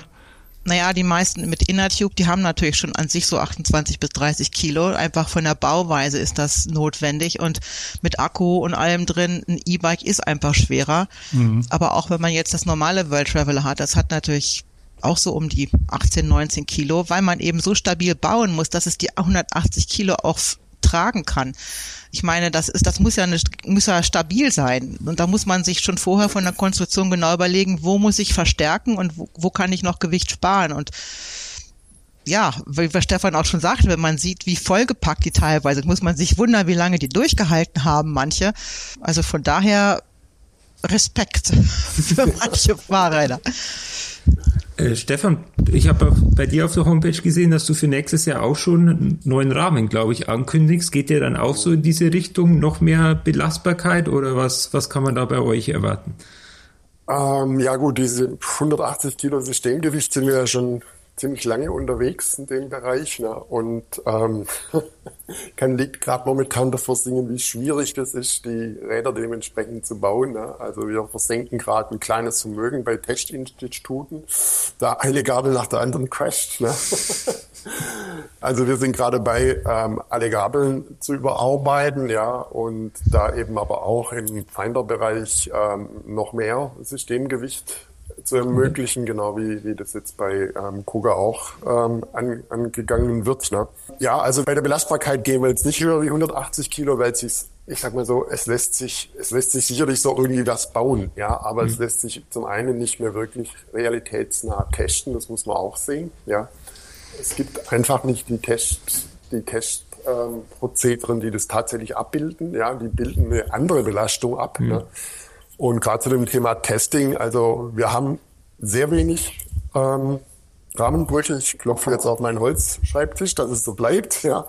Naja, die meisten mit Innertube, die haben natürlich schon an sich so 28 bis 30 Kilo. Einfach von der Bauweise ist das notwendig. Und mit Akku und allem drin, ein E-Bike ist einfach schwerer. Mhm. Aber auch wenn man jetzt das normale World Traveler hat, das hat natürlich auch so um die 18, 19 Kilo, weil man eben so stabil bauen muss, dass es die 180 Kilo auch tragen kann. Ich meine, das ist, das muss ja, nicht, muss ja stabil sein. Und da muss man sich schon vorher von der Konstruktion genau überlegen, wo muss ich verstärken und wo, wo kann ich noch Gewicht sparen und ja, wie Stefan auch schon sagte, wenn man sieht, wie vollgepackt die teilweise, muss man sich wundern, wie lange die durchgehalten haben, manche. Also von daher Respekt *laughs* für manche Fahrräder. Äh, Stefan, ich habe bei dir auf der Homepage gesehen, dass du für nächstes Jahr auch schon einen neuen Rahmen, glaube ich, ankündigst. Geht der dann auch so in diese Richtung, noch mehr Belastbarkeit oder was, was kann man da bei euch erwarten? Ähm, ja gut, diese 180 Kilo Systemgewicht sind wir ja schon ziemlich lange unterwegs in dem Bereich ne? und ähm, *laughs* kann liegt gerade momentan davor singen, wie schwierig das ist, die Räder dementsprechend zu bauen. Ne? Also wir versenken gerade ein kleines Vermögen bei Testinstituten, da eine Gabel nach der anderen crasht. Ne? *laughs* also wir sind gerade bei, ähm, alle Gabeln zu überarbeiten, ja, und da eben aber auch im Finder-Bereich ähm, noch mehr Systemgewicht zu ermöglichen, genau wie, wie das jetzt bei ähm, Kuga auch ähm, an, angegangen wird. Ne? Ja, also bei der Belastbarkeit gehen wir jetzt nicht höher wie 180 Kilo, weil es ich sag mal so, es lässt sich, es lässt sich sicherlich so irgendwie was bauen, ja, aber mhm. es lässt sich zum einen nicht mehr wirklich realitätsnah testen, das muss man auch sehen, ja. Es gibt einfach nicht die Test, die Test ähm, Prozederen, die das tatsächlich abbilden, ja, die bilden eine andere Belastung ab. Mhm. Ne? Und gerade zu dem Thema Testing, also wir haben sehr wenig ähm, Rahmenbrüche. Ich klopfe jetzt auf meinen Holzschreibtisch, dass es so bleibt. Ja.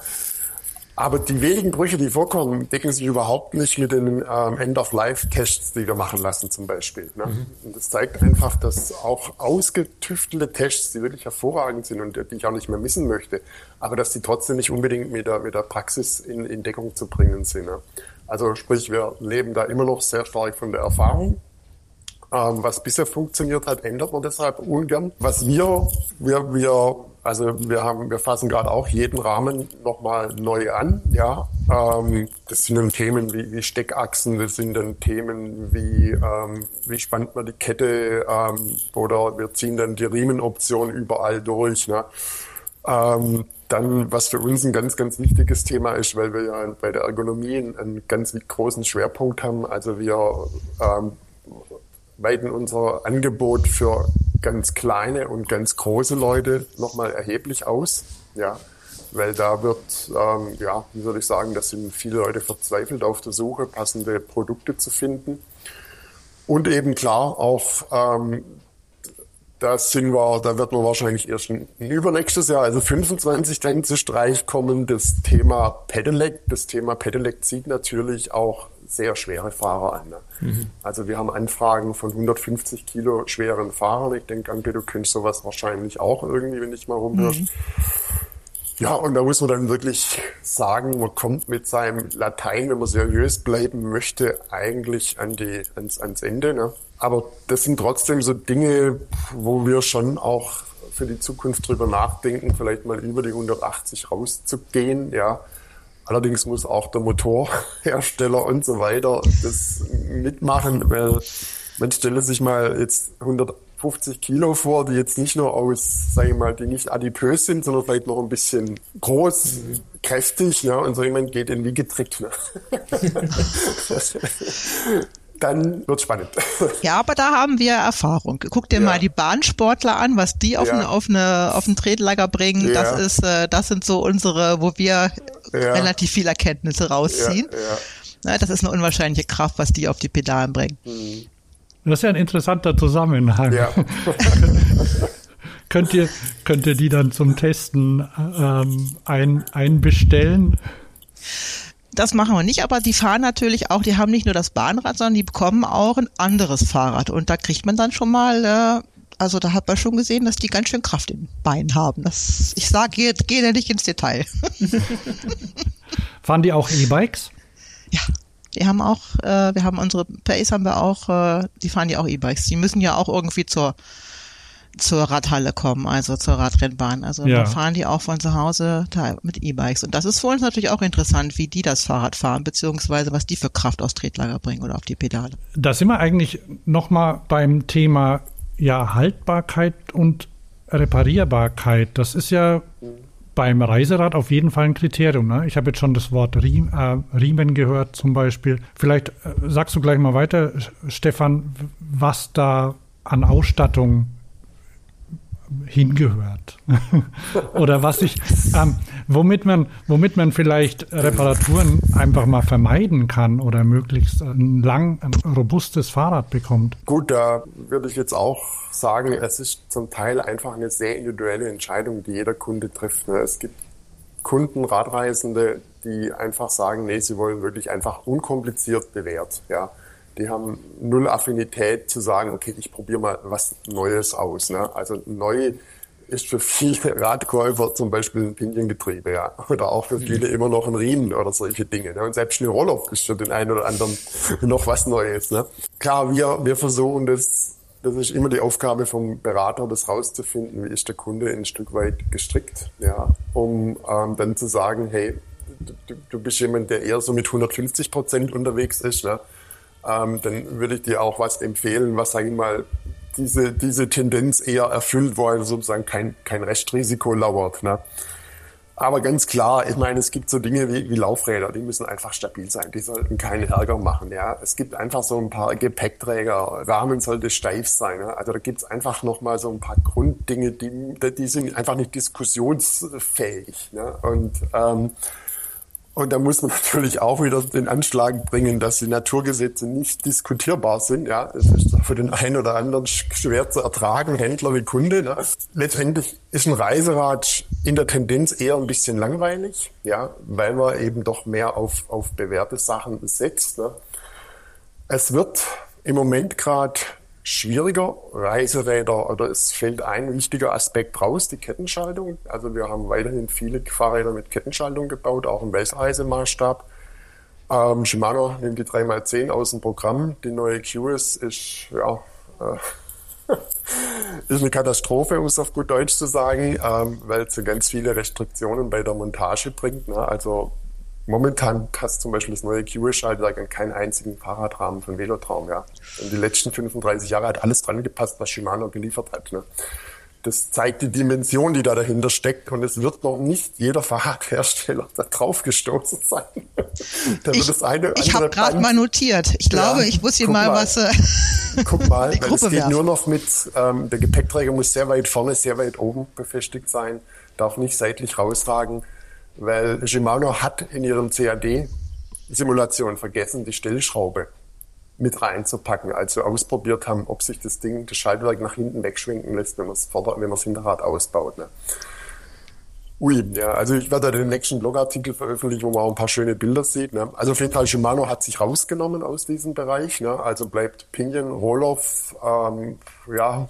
Aber die wenigen Brüche, die vorkommen, decken sich überhaupt nicht mit den ähm, End-of-Life-Tests, die wir machen lassen zum Beispiel. Ne? Mhm. Und das zeigt einfach, dass auch ausgetüftelte Tests, die wirklich hervorragend sind und die ich auch nicht mehr missen möchte, aber dass die trotzdem nicht unbedingt mit der, mit der Praxis in, in Deckung zu bringen sind. Ne? Also sprich, wir leben da immer noch sehr stark von der Erfahrung. Ähm, was bisher funktioniert hat, ändert man deshalb ungern. Was wir, wir, wir, also wir haben, wir fassen gerade auch jeden Rahmen nochmal neu an, ja. Ähm, das sind dann Themen wie, wie Steckachsen, das sind dann Themen wie, ähm, wie spannt man die Kette, ähm, oder wir ziehen dann die Riemenoption überall durch, ne. Dann, was für uns ein ganz, ganz wichtiges Thema ist, weil wir ja bei der Ergonomie einen ganz großen Schwerpunkt haben. Also wir ähm, weiten unser Angebot für ganz kleine und ganz große Leute nochmal erheblich aus. Ja, weil da wird, ähm, ja, wie soll ich sagen, da sind viele Leute verzweifelt auf der Suche, passende Produkte zu finden. Und eben klar auch ähm, da sind wir, da wird man wahrscheinlich erst übernächstes Jahr, also 25 dann zu Streich kommen, das Thema Pedelec. Das Thema Pedelec zieht natürlich auch sehr schwere Fahrer an. Ne? Mhm. Also wir haben Anfragen von 150 Kilo schweren Fahrern. Ich denke, Anke, du kennst sowas wahrscheinlich auch irgendwie, wenn ich mal rumhörst. Mhm. Ja, und da muss man dann wirklich sagen, man kommt mit seinem Latein, wenn man seriös bleiben möchte, eigentlich an die, ans, ans Ende. Ne? Aber das sind trotzdem so Dinge, wo wir schon auch für die Zukunft drüber nachdenken, vielleicht mal über die 180 rauszugehen, ja. Allerdings muss auch der Motorhersteller und so weiter das mitmachen, weil man stelle sich mal jetzt 150 Kilo vor, die jetzt nicht nur aus, sage ich mal, die nicht adipös sind, sondern vielleicht noch ein bisschen groß, kräftig, ne? Und so jemand geht in wie getrickt, ne? *laughs* dann wird spannend. Ja, aber da haben wir Erfahrung. Guck dir ja. mal die Bahnsportler an, was die auf, ja. eine, auf, eine, auf ein Tretlager bringen. Ja. Das ist, äh, das sind so unsere, wo wir relativ viel Erkenntnisse rausziehen. Ja, das ist eine unwahrscheinliche Kraft, was die auf die Pedalen bringen. Mhm. Das ist ja ein interessanter Zusammenhang. Ja. *laughs* könnt, ihr, könnt ihr die dann zum Testen ähm, ein, einbestellen? Das machen wir nicht, aber die fahren natürlich auch, die haben nicht nur das Bahnrad, sondern die bekommen auch ein anderes Fahrrad. Und da kriegt man dann schon mal, äh, also da hat man schon gesehen, dass die ganz schön Kraft in den Beinen haben. Das, ich sage, geh, geh da nicht ins Detail. fahren die auch E-Bikes? Ja, die haben auch, äh, wir haben unsere Pace haben wir auch, äh, die fahren ja auch E-Bikes. Die müssen ja auch irgendwie zur zur Radhalle kommen, also zur Radrennbahn. Also ja. da fahren die auch von zu Hause mit E-Bikes. Und das ist für uns natürlich auch interessant, wie die das Fahrrad fahren, beziehungsweise was die für Kraft aus Tretlager bringen oder auf die Pedale. Da sind wir eigentlich nochmal beim Thema ja, Haltbarkeit und Reparierbarkeit. Das ist ja beim Reiserad auf jeden Fall ein Kriterium. Ne? Ich habe jetzt schon das Wort Riem, äh, Riemen gehört zum Beispiel. Vielleicht äh, sagst du gleich mal weiter, Stefan, was da an Ausstattung hingehört. *laughs* Oder was ich, ähm, womit man, womit man vielleicht Reparaturen einfach mal vermeiden kann oder möglichst ein lang, ein robustes Fahrrad bekommt. Gut, da würde ich jetzt auch sagen, es ist zum Teil einfach eine sehr individuelle Entscheidung, die jeder Kunde trifft. Ne? Es gibt Kunden, Radreisende, die einfach sagen, nee, sie wollen wirklich einfach unkompliziert bewährt, ja die haben null Affinität zu sagen, okay, ich probiere mal was Neues aus. Ne? Also neu ist für viele Radkäufer zum Beispiel ein Piniengetriebe, ja. Oder auch für viele immer noch ein Riemen oder solche Dinge. Ne? Und selbst eine Roller ist für den einen oder anderen *laughs* noch was Neues. Ne? Klar, wir, wir versuchen das, das ist immer die Aufgabe vom Berater, das rauszufinden, wie ist der Kunde ein Stück weit gestrickt, ja, um ähm, dann zu sagen, hey, du, du bist jemand, der eher so mit 150 Prozent unterwegs ist, ne? Ähm, dann würde ich dir auch was empfehlen, was, sage ich mal, diese, diese Tendenz eher erfüllt, wo also sozusagen kein, kein Restrisiko lauert. Ne? Aber ganz klar, ich meine, es gibt so Dinge wie, wie Laufräder, die müssen einfach stabil sein, die sollten keinen Ärger machen. Ja, Es gibt einfach so ein paar Gepäckträger, Rahmen sollte steif sein. Ja? Also da gibt's einfach nochmal so ein paar Grunddinge, die, die sind einfach nicht diskussionsfähig. Ne? Und ähm, und da muss man *laughs* natürlich auch wieder den Anschlag bringen, dass die Naturgesetze nicht diskutierbar sind. Ja, es ist für den einen oder anderen schwer zu ertragen, Händler wie Kunde. Ne? Letztendlich ist ein Reiserad in der Tendenz eher ein bisschen langweilig, ja, weil man eben doch mehr auf, auf bewährte Sachen setzt. Ne? Es wird im Moment gerade schwieriger. Reiseräder oder es fällt ein wichtiger Aspekt raus, die Kettenschaltung. Also wir haben weiterhin viele Fahrräder mit Kettenschaltung gebaut, auch im Weltreisemaßstab. Ähm, Shimano nimmt die 3x10 aus dem Programm. Die neue QS ist, ja, äh, *laughs* ist eine Katastrophe, um es auf gut Deutsch zu sagen, ähm, weil es so ganz viele Restriktionen bei der Montage bringt. Ne? Also Momentan passt zum Beispiel das neue Q-Schaltwerk an keinen einzigen Fahrradrahmen von Velotraum. Ja. Und die letzten 35 Jahre hat alles dran gepasst, was Shimano geliefert hat. Ne. Das zeigt die Dimension, die da dahinter steckt. Und es wird noch nicht jeder Fahrradhersteller da drauf gestoßen sein. *laughs* da ich ich habe gerade mal notiert. Ich glaube, ja, ich muss hier mal, mal, was. Äh, *laughs* guck mal, *laughs* weil es geht werfen. nur noch mit, ähm, der Gepäckträger muss sehr weit vorne, sehr weit oben befestigt sein, darf nicht seitlich rausragen weil Shimano hat in ihrem CAD-Simulation vergessen, die Stellschraube mit reinzupacken, als wir ausprobiert haben, ob sich das Ding, das Schaltwerk nach hinten wegschwenken lässt, wenn man es Vorder-, wenn man das Hinterrad ausbaut. Ne? Ui, ja, also ich werde den nächsten Blogartikel veröffentlichen, wo man auch ein paar schöne Bilder sieht. Ne? Also auf jeden Fall, Shimano hat sich rausgenommen aus diesem Bereich. Ne? Also bleibt Pinion, Rohloff, ähm, ja,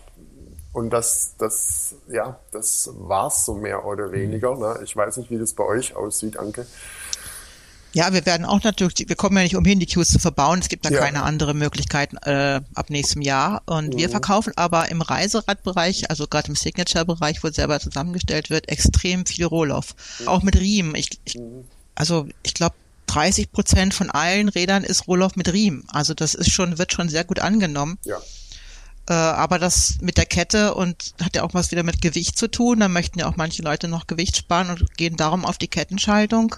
und das, das, ja, das war's so mehr oder weniger. Ne? Ich weiß nicht, wie das bei euch aussieht, Anke. Ja, wir werden auch natürlich, wir kommen ja nicht umhin, die Queues zu verbauen. Es gibt da ja. keine andere Möglichkeit äh, ab nächstem Jahr. Und mhm. wir verkaufen aber im Reiseradbereich, also gerade im Signature-Bereich, wo selber zusammengestellt wird, extrem viel Rohloff. Mhm. Auch mit Riemen. Ich, ich, mhm. also ich glaube, 30 Prozent von allen Rädern ist Rohloff mit Riemen. Also das ist schon, wird schon sehr gut angenommen. Ja. Äh, aber das mit der Kette und hat ja auch was wieder mit Gewicht zu tun. Da möchten ja auch manche Leute noch Gewicht sparen und gehen darum auf die Kettenschaltung.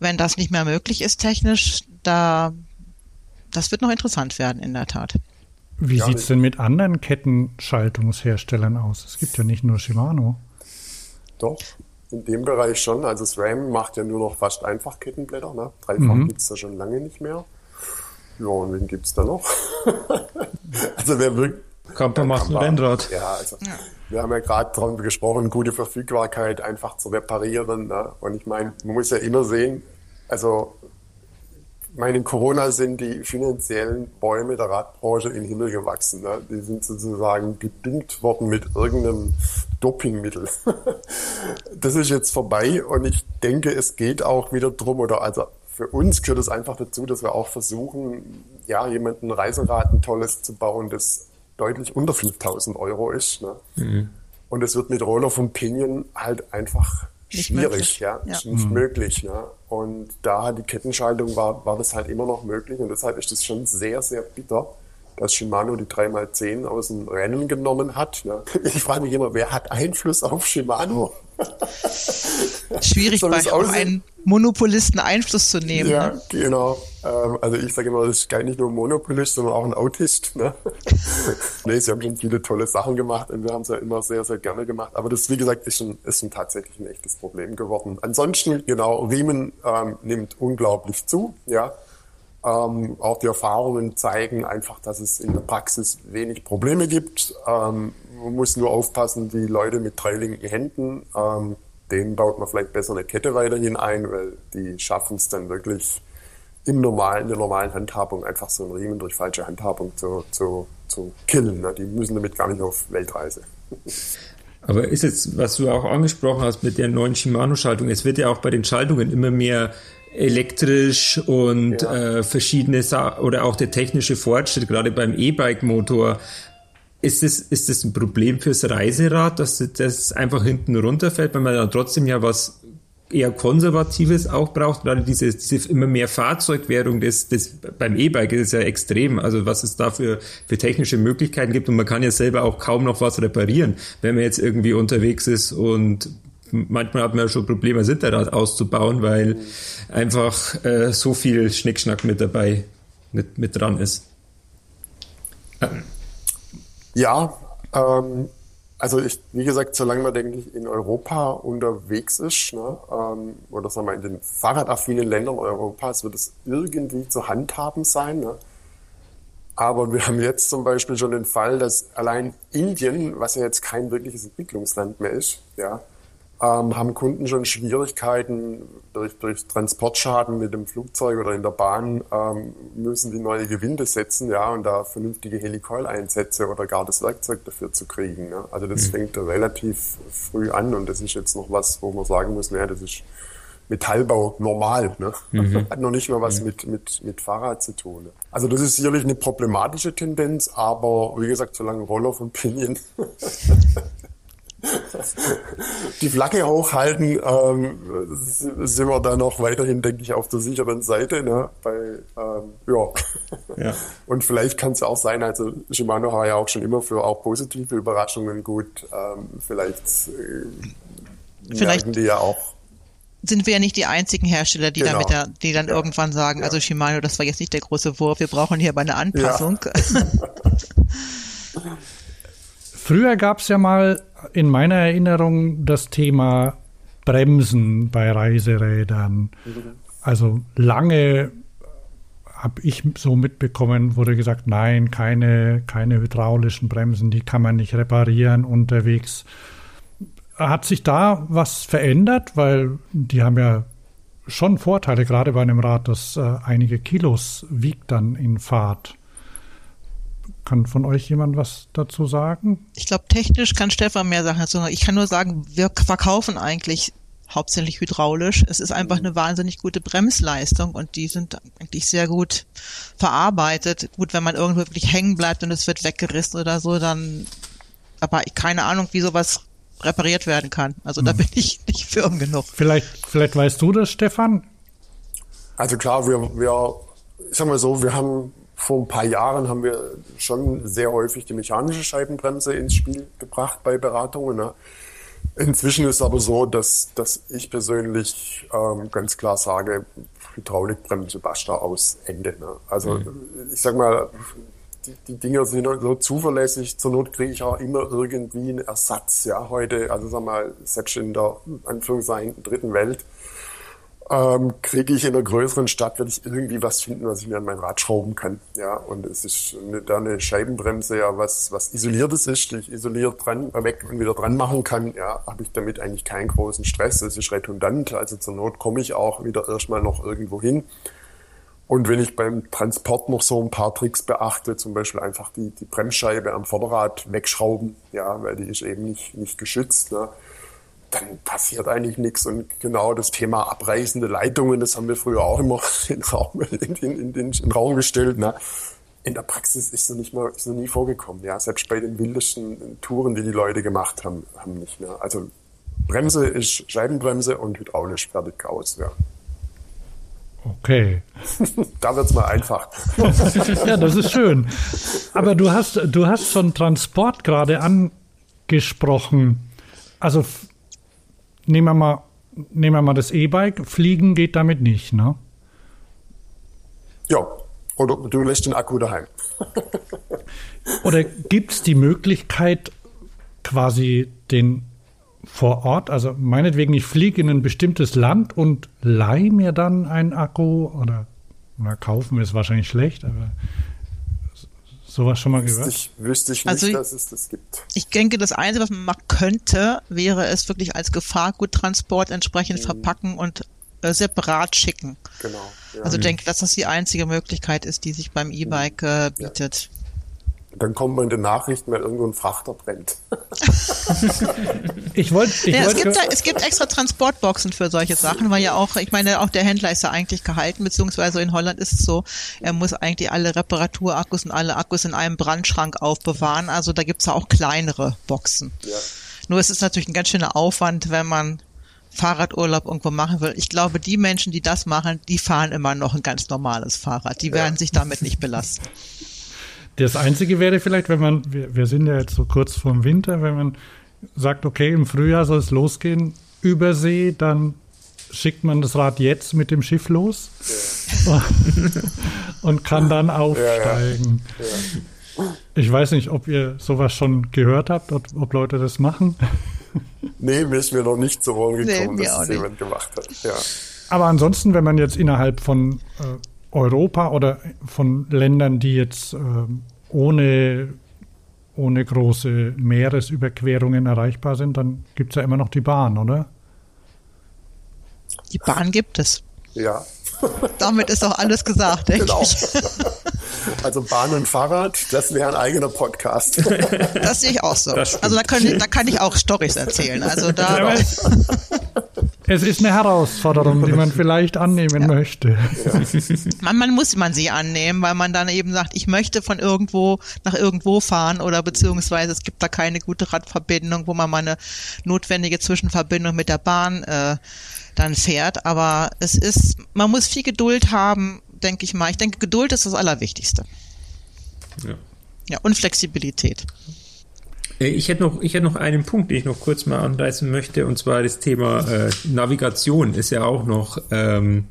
Wenn das nicht mehr möglich ist technisch, da das wird noch interessant werden in der Tat. Wie ja, sieht es denn mit anderen Kettenschaltungsherstellern aus? Es gibt ja nicht nur Shimano. Doch, in dem Bereich schon. Also SRAM macht ja nur noch fast einfach Kettenblätter. Ne? Dreifach mhm. gibt es da schon lange nicht mehr. Ja, und wen gibt es da noch? *laughs* also wer wirklich. Kamper macht ein Rennrad. Ja, also ja. wir haben ja gerade darüber gesprochen, gute Verfügbarkeit einfach zu reparieren. Ne? Und ich meine, man muss ja immer sehen, also meine Corona sind die finanziellen Bäume der Radbranche in den Himmel gewachsen. Ne? Die sind sozusagen gedüngt worden mit irgendeinem Dopingmittel. *laughs* das ist jetzt vorbei und ich denke, es geht auch wieder drum oder also für uns gehört es einfach dazu, dass wir auch versuchen, ja, jemanden Reiserad ein tolles zu bauen, das deutlich unter 5000 Euro ist. Ne? Mhm. Und es wird mit Roller von Pinion halt einfach nicht schwierig, möglich. ja, ja. Ist nicht mhm. möglich. Ne? Und da die Kettenschaltung war, war das halt immer noch möglich und deshalb ist das schon sehr, sehr bitter, dass Shimano die 3x10 aus dem Rennen genommen hat. Ne? *laughs* Ich frage mich immer, wer hat Einfluss auf Shimano? *laughs* Schwierig, bei einem Monopolisten Einfluss zu nehmen. Ja, ne? genau. Ähm, also ich sage immer, das ist gar nicht nur ein Monopolist, sondern auch ein Autist. Ne? *laughs* nee, sie haben schon viele tolle Sachen gemacht und wir haben es ja immer sehr, sehr gerne gemacht. Aber das, wie gesagt, ist, ein, ist ein tatsächlich ein echtes Problem geworden. Ansonsten, genau, Riemen ähm, nimmt unglaublich zu. Ja, ähm, auch die Erfahrungen zeigen einfach, dass es in der Praxis wenig Probleme gibt. Ähm, man muss nur aufpassen, die Leute mit dreilingigen Händen, ähm, denen baut man vielleicht besser eine Kette weiterhin ein, weil die schaffen es dann wirklich im normalen, in der normalen Handhabung einfach so einen Riemen durch falsche Handhabung zu, zu, zu killen. Ne? Die müssen damit gar nicht auf Weltreise. Aber ist jetzt, was du auch angesprochen hast mit der neuen Shimano-Schaltung, es wird ja auch bei den Schaltungen immer mehr elektrisch und ja. äh, verschiedene Sa oder auch der technische Fortschritt, gerade beim E-Bike-Motor. Ist das, ist das ein Problem fürs Reiserad, dass das einfach hinten runterfällt, weil man dann trotzdem ja was eher Konservatives auch braucht, gerade diese, diese immer mehr Fahrzeugwährung des, des beim E-Bike ist ja extrem. Also was es da für, für technische Möglichkeiten gibt und man kann ja selber auch kaum noch was reparieren, wenn man jetzt irgendwie unterwegs ist und manchmal hat man ja schon Probleme, ein Hinterrad auszubauen, weil einfach äh, so viel Schnickschnack mit dabei, mit, mit dran ist. Ähm. Ja, ähm, also ich, wie gesagt, solange man, denke ich, in Europa unterwegs ist, ne, ähm, oder sagen wir in den fahrradaffinen Ländern Europas, wird es irgendwie zu handhaben sein. Ne? Aber wir haben jetzt zum Beispiel schon den Fall, dass allein Indien, was ja jetzt kein wirkliches Entwicklungsland mehr ist, ja, ähm, haben Kunden schon Schwierigkeiten durch, durch Transportschaden mit dem Flugzeug oder in der Bahn, ähm, müssen die neue Gewinde setzen, ja, und da vernünftige Helikoil-Einsätze oder gar das Werkzeug dafür zu kriegen. Ne? Also das mhm. fängt relativ früh an und das ist jetzt noch was, wo man sagen muss, naja, das ist Metallbau normal. Ne? Mhm. *laughs* Hat noch nicht mal was mhm. mit, mit, mit Fahrrad zu tun. Ne? Also das ist sicherlich eine problematische Tendenz, aber wie gesagt, solange Roller von Pinion *laughs* die Flagge hochhalten, ähm, sind wir da noch weiterhin, denke ich, auf der sicheren Seite. Ne? Bei, ähm, ja. ja. *laughs* Und vielleicht kann es ja auch sein, also Shimano war ja auch schon immer für auch positive Überraschungen gut. Ähm, vielleicht äh, vielleicht die ja auch sind wir ja nicht die einzigen Hersteller, die genau. damit die dann ja. irgendwann sagen, ja. also Shimano, das war jetzt nicht der große Wurf, wir brauchen hier aber eine Anpassung. Ja. *laughs* *laughs* Früher gab es ja mal in meiner Erinnerung das Thema Bremsen bei Reiserädern. Also lange habe ich so mitbekommen, wurde gesagt, nein, keine, keine hydraulischen Bremsen, die kann man nicht reparieren unterwegs. Hat sich da was verändert? Weil die haben ja schon Vorteile, gerade bei einem Rad, das äh, einige Kilos wiegt dann in Fahrt. Kann von euch jemand was dazu sagen? Ich glaube, technisch kann Stefan mehr sagen. Also ich kann nur sagen, wir verkaufen eigentlich hauptsächlich hydraulisch. Es ist einfach eine wahnsinnig gute Bremsleistung und die sind eigentlich sehr gut verarbeitet. Gut, wenn man irgendwo wirklich hängen bleibt und es wird weggerissen oder so, dann aber keine Ahnung, wie sowas repariert werden kann. Also da hm. bin ich nicht firm genug. Vielleicht, vielleicht weißt du das, Stefan? Also klar, wir, wir, ich sag mal so, wir haben vor ein paar Jahren haben wir schon sehr häufig die mechanische Scheibenbremse ins Spiel gebracht bei Beratungen. Ne? Inzwischen ist aber so, dass, dass ich persönlich ähm, ganz klar sage, Hydraulikbremse basta aus Ende. Ne? Also mhm. ich sag mal, die, die Dinger sind so zuverlässig, zur Not kriege ich auch immer irgendwie einen Ersatz. Ja, heute, also sag mal, selbst in der Anführungszeichen dritten Welt, ähm, kriege ich in einer größeren Stadt, werde ich irgendwie was finden, was ich mir an mein Rad schrauben kann. Ja, und es ist eine, da eine Scheibenbremse ja was, was isoliertes ist, die ich isoliert dran, weg und wieder dran machen kann. Ja, habe ich damit eigentlich keinen großen Stress. Es ist redundant, also zur Not komme ich auch wieder erstmal noch irgendwo hin. Und wenn ich beim Transport noch so ein paar Tricks beachte, zum Beispiel einfach die, die Bremsscheibe am Vorderrad wegschrauben, ja, weil die ist eben nicht, nicht geschützt, ne, dann passiert eigentlich nichts. Und genau das Thema abreißende Leitungen, das haben wir früher auch immer *laughs* in, Raum, in, in, in, in den Raum gestellt. Ne. In der Praxis ist es nicht mal, ist noch nie vorgekommen. Ja, selbst bei den wildesten Touren, die die Leute gemacht haben, haben nicht mehr. Also Bremse ist Scheibenbremse und hydraulisch fertig aus. Ja. Okay. *laughs* da wird's mal einfach. *laughs* ja, das ist schön. Aber du hast, du hast von Transport gerade angesprochen. Also nehmen wir mal, nehmen wir mal das E-Bike. Fliegen geht damit nicht, ne? Ja. Oder du lässt den Akku daheim. *laughs* Oder gibt es die Möglichkeit, quasi den vor Ort, also meinetwegen, ich fliege in ein bestimmtes Land und leihe mir dann einen Akku oder, oder kaufen ist wahrscheinlich schlecht, aber sowas schon mal wüsste gehört? Ich, wüsste ich nicht, also ich, dass es das gibt. Ich denke, das Einzige, was man machen könnte, wäre es wirklich als Gefahrguttransport entsprechend mhm. verpacken und äh, separat schicken. Genau. Ja. Also ich denke, dass das die einzige Möglichkeit ist, die sich beim E-Bike äh, bietet. Dann kommt man in den Nachrichten, weil irgendwo ein Frachter brennt. ich wollte. Ich ja, wollt es, gibt es gibt extra Transportboxen für solche Sachen, weil ja auch, ich meine, auch der Händler ist ja eigentlich gehalten, beziehungsweise in Holland ist es so, er muss eigentlich alle Reparaturakkus und alle Akkus in einem Brandschrank aufbewahren. Also da gibt es ja auch kleinere Boxen. Ja. Nur es ist natürlich ein ganz schöner Aufwand, wenn man Fahrradurlaub irgendwo machen will. Ich glaube, die Menschen, die das machen, die fahren immer noch ein ganz normales Fahrrad. Die werden ja. sich damit nicht belasten. *laughs* Das Einzige wäre vielleicht, wenn man, wir, wir sind ja jetzt so kurz vorm Winter, wenn man sagt, okay, im Frühjahr soll es losgehen über See, dann schickt man das Rad jetzt mit dem Schiff los ja. *laughs* und kann dann aufsteigen. Ja, ja. Ich weiß nicht, ob ihr sowas schon gehört habt, ob, ob Leute das machen. *laughs* Nee, mir ist mir noch nicht zu Ohren gekommen, nee, dass es jemand gemacht hat. Aber ansonsten, wenn man jetzt innerhalb von äh, Europa oder von Ländern, die jetzt äh, ohne, ohne große Meeresüberquerungen erreichbar sind, dann gibt es ja immer noch die Bahn, oder? Die Bahn gibt es. Ja. *laughs* Damit ist auch alles gesagt, denke genau. ich. *laughs* Also Bahn und Fahrrad, das wäre ein eigener Podcast. Das sehe ich auch so. Also da, können, da kann ich auch Stories erzählen. Also da. *laughs* Es ist eine Herausforderung, die man vielleicht annehmen ja. möchte. Ja. Man, muss man sie annehmen, weil man dann eben sagt, ich möchte von irgendwo nach irgendwo fahren oder beziehungsweise es gibt da keine gute Radverbindung, wo man mal eine notwendige Zwischenverbindung mit der Bahn äh, dann fährt. Aber es ist, man muss viel Geduld haben, denke ich mal. Ich denke, Geduld ist das Allerwichtigste. Ja. Ja, und Flexibilität. Äh, ich hätte noch, ich hätte noch einen Punkt, den ich noch kurz mal anreißen möchte, und zwar das Thema äh, Navigation ist ja auch noch ähm,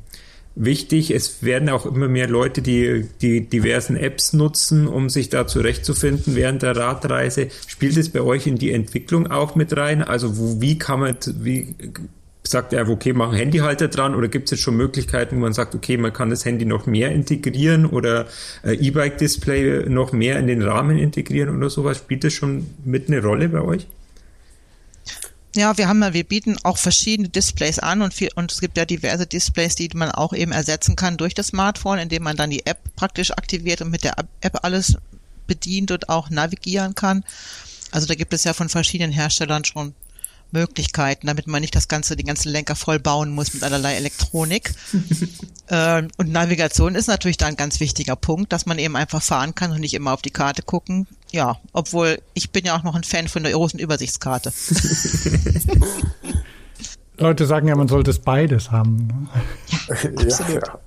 wichtig. Es werden auch immer mehr Leute, die die diversen Apps nutzen, um sich da zurechtzufinden während der Radreise. Spielt es bei euch in die Entwicklung auch mit rein? Also wo, wie kann man, wie sagt er, okay, machen Handyhalter dran oder gibt es jetzt schon Möglichkeiten, wo man sagt, okay, man kann das Handy noch mehr integrieren oder äh, E-Bike-Display noch mehr in den Rahmen integrieren oder sowas? Spielt das schon mit eine Rolle bei euch? Ja, wir haben ja, wir bieten auch verschiedene Displays an und, viel, und es gibt ja diverse Displays, die man auch eben ersetzen kann durch das Smartphone, indem man dann die App praktisch aktiviert und mit der App alles bedient und auch navigieren kann. Also da gibt es ja von verschiedenen Herstellern schon Möglichkeiten, damit man nicht das ganze, den ganzen Lenker voll bauen muss mit allerlei Elektronik. *laughs* ähm, und Navigation ist natürlich da ein ganz wichtiger Punkt, dass man eben einfach fahren kann und nicht immer auf die Karte gucken. Ja, obwohl ich bin ja auch noch ein Fan von der großen Übersichtskarte. *laughs* Leute sagen ja, man sollte es beides haben. Ne? Ja, *laughs* absolut. Ja,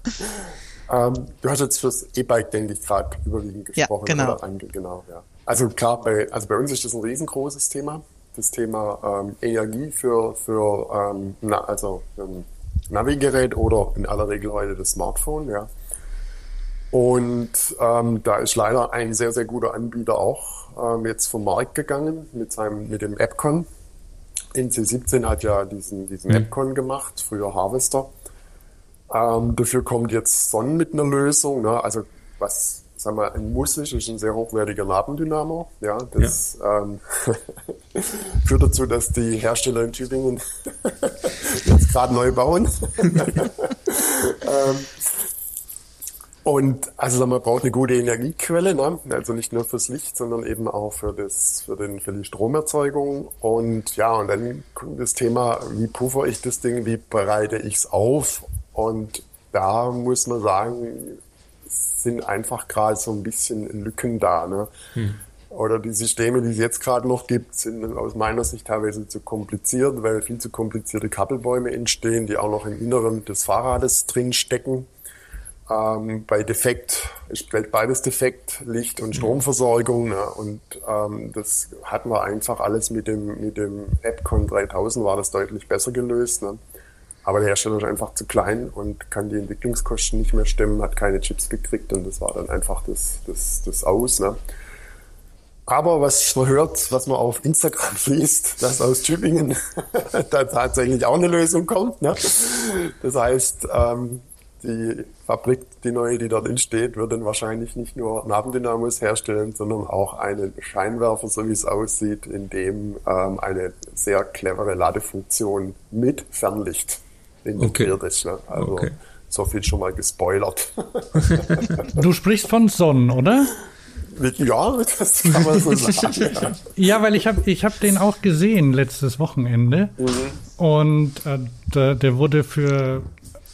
ja. Ähm, du hast jetzt fürs E-Bike, denke ich, gerade überwiegend gesprochen. Ja, genau. genau ja. Also klar, bei, also bei uns ist das ein riesengroßes Thema. Das Thema ähm, Energie für, für ähm, na, also ein Navigerät oder in aller Regel heute das Smartphone, ja. Und ähm, da ist leider ein sehr, sehr guter Anbieter auch ähm, jetzt vom Markt gegangen mit seinem, mit dem AppCon. NC17 hat ja diesen, diesen mhm. AppCon gemacht, früher Harvester. Ähm, dafür kommt jetzt Sonnen mit einer Lösung, ne? also was sagen wir, ein Muss ist, ein sehr hochwertiger Nabendynamo. Ja, das ja. Ähm, *laughs* führt dazu, dass die Hersteller in Tübingen *laughs* jetzt gerade neu bauen. *laughs* ähm, und also man braucht eine gute Energiequelle, ne? also nicht nur fürs Licht, sondern eben auch für das, für den, für die Stromerzeugung. Und ja, und dann kommt das Thema, wie puffer ich das Ding, wie bereite ich es auf? Und da muss man sagen, sind einfach gerade so ein bisschen Lücken da. Ne? Hm. Oder die Systeme, die es jetzt gerade noch gibt, sind aus meiner Sicht teilweise zu kompliziert, weil viel zu komplizierte Kabelbäume entstehen, die auch noch im Inneren des Fahrrades drin stecken. Ähm, bei Defekt ist beides defekt, Licht- und hm. Stromversorgung. Ne? Und ähm, das hatten wir einfach alles mit dem, mit dem AppCon 3000 war das deutlich besser gelöst. Ne? Aber der Hersteller ist einfach zu klein und kann die Entwicklungskosten nicht mehr stemmen, hat keine Chips gekriegt und das war dann einfach das, das, das Aus. Ne? Aber was man hört, was man auf Instagram *laughs* liest, dass aus Tübingen *laughs* da tatsächlich auch eine Lösung kommt. Ne? Das heißt, ähm, die Fabrik, die neue, die dort entsteht, wird dann wahrscheinlich nicht nur Nabendynamos herstellen, sondern auch einen Scheinwerfer, so wie es aussieht, in dem ähm, eine sehr clevere Ladefunktion mit Fernlicht integriert okay. ist. Ne? Also okay. so viel schon mal gespoilert. *laughs* du sprichst von Sonnen, oder? Ja, *laughs* das kann man so sagen. ja. ja, weil ich habe ich hab den auch gesehen letztes Wochenende. Mhm. Und äh, der, der, wurde für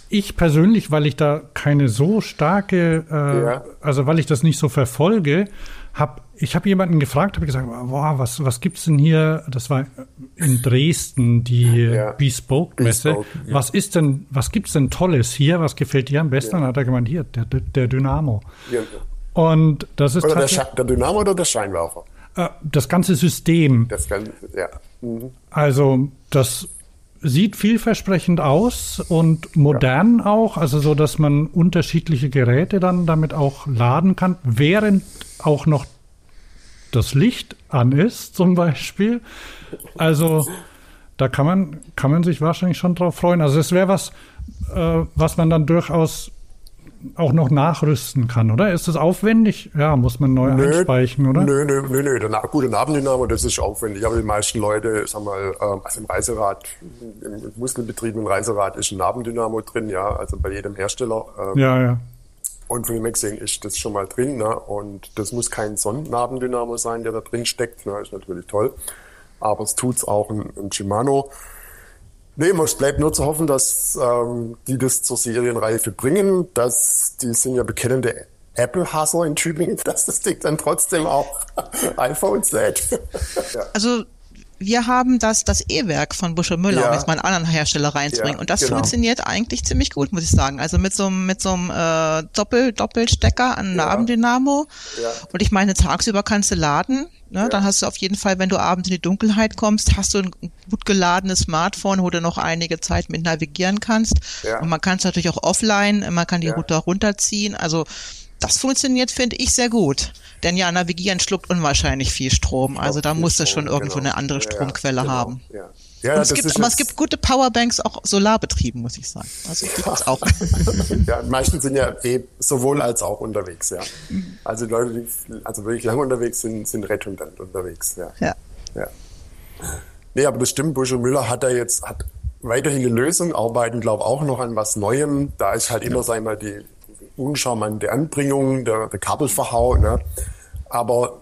ich persönlich, weil ich da keine so starke, äh, ja. also weil ich das nicht so verfolge, habe ich habe jemanden gefragt, habe gesagt, boah, was was gibt's denn hier? Das war in Dresden die ja. Bespoke Messe. Bespoke, ja. Was ist denn, was gibt's denn Tolles hier? Was gefällt dir am besten? Ja. hat er gemeint, hier der der Dynamo. Und das ist oder der, der, Dynamo oder der Scheinwerfer? Äh, das ganze System. Das ganze, ja. Mhm. Also das sieht vielversprechend aus und modern ja. auch, also so, dass man unterschiedliche Geräte dann damit auch laden kann, während auch noch das Licht an ist, zum Beispiel. Also da kann man, kann man sich wahrscheinlich schon drauf freuen. Also es wäre was, äh, was man dann durchaus auch noch nachrüsten kann, oder? Ist das aufwendig? Ja, muss man neu nö, einspeichen, oder? Nö, nö, nö, nö. Der gute Nabendynamo, das ist aufwendig. Aber die meisten Leute, sag mal, ähm, also im Reiserad, im Muskelbetrieb im Reiserad ist ein Nabendynamo drin, ja, also bei jedem Hersteller. Ähm, ja, ja. Und von dem gesehen ist das schon mal drin, ne? Und das muss kein Sonnennabendynamo sein, der da drin steckt, ne? Ist natürlich toll. Aber es tut's auch ein, ein Shimano. Nee, es bleibt nur zu hoffen, dass ähm, die das zur Serienreife bringen. Dass die sind ja bekennende Apple-Hasser in Tübingen, *laughs* dass das Ding dann trotzdem auch *laughs* iPhones lädt. Also wir haben das, das E-Werk von Busche Müller, ja. um jetzt mal einen anderen Hersteller reinzubringen. Ja, und das genau. funktioniert eigentlich ziemlich gut, muss ich sagen. Also mit so, mit so einem äh, Doppel, Doppelstecker an ja. Nabendynamo. Ja. Und ich meine, tagsüber kannst du laden. Ne? Ja. Dann hast du auf jeden Fall, wenn du abends in die Dunkelheit kommst, hast du ein gut geladenes Smartphone, wo du noch einige Zeit mit navigieren kannst. Ja. Und man kann es natürlich auch offline, man kann die ja. Router runterziehen. Also das funktioniert, finde ich, sehr gut. Denn ja, Navigieren schluckt unwahrscheinlich viel Strom. Also da muss es schon irgendwo genau. eine andere Stromquelle ja, genau. haben. Ja. Ja, es gibt, aber es gibt gute Powerbanks auch solarbetrieben, muss ich sagen. Also gibt es auch. *laughs* ja, meistens sind ja eh sowohl als auch unterwegs, ja. Also Leute, die also wirklich lange unterwegs sind, sind redundant unterwegs, ja. Ja. ja. Nee, aber das stimmt, Busch und Müller hat da jetzt, hat weiterhin eine Lösung, arbeiten, glaube auch noch an was Neuem. Da ist halt immer, ja. sag ich mal, die uncharmante Anbringung, der, der Kabelverhau, ne? aber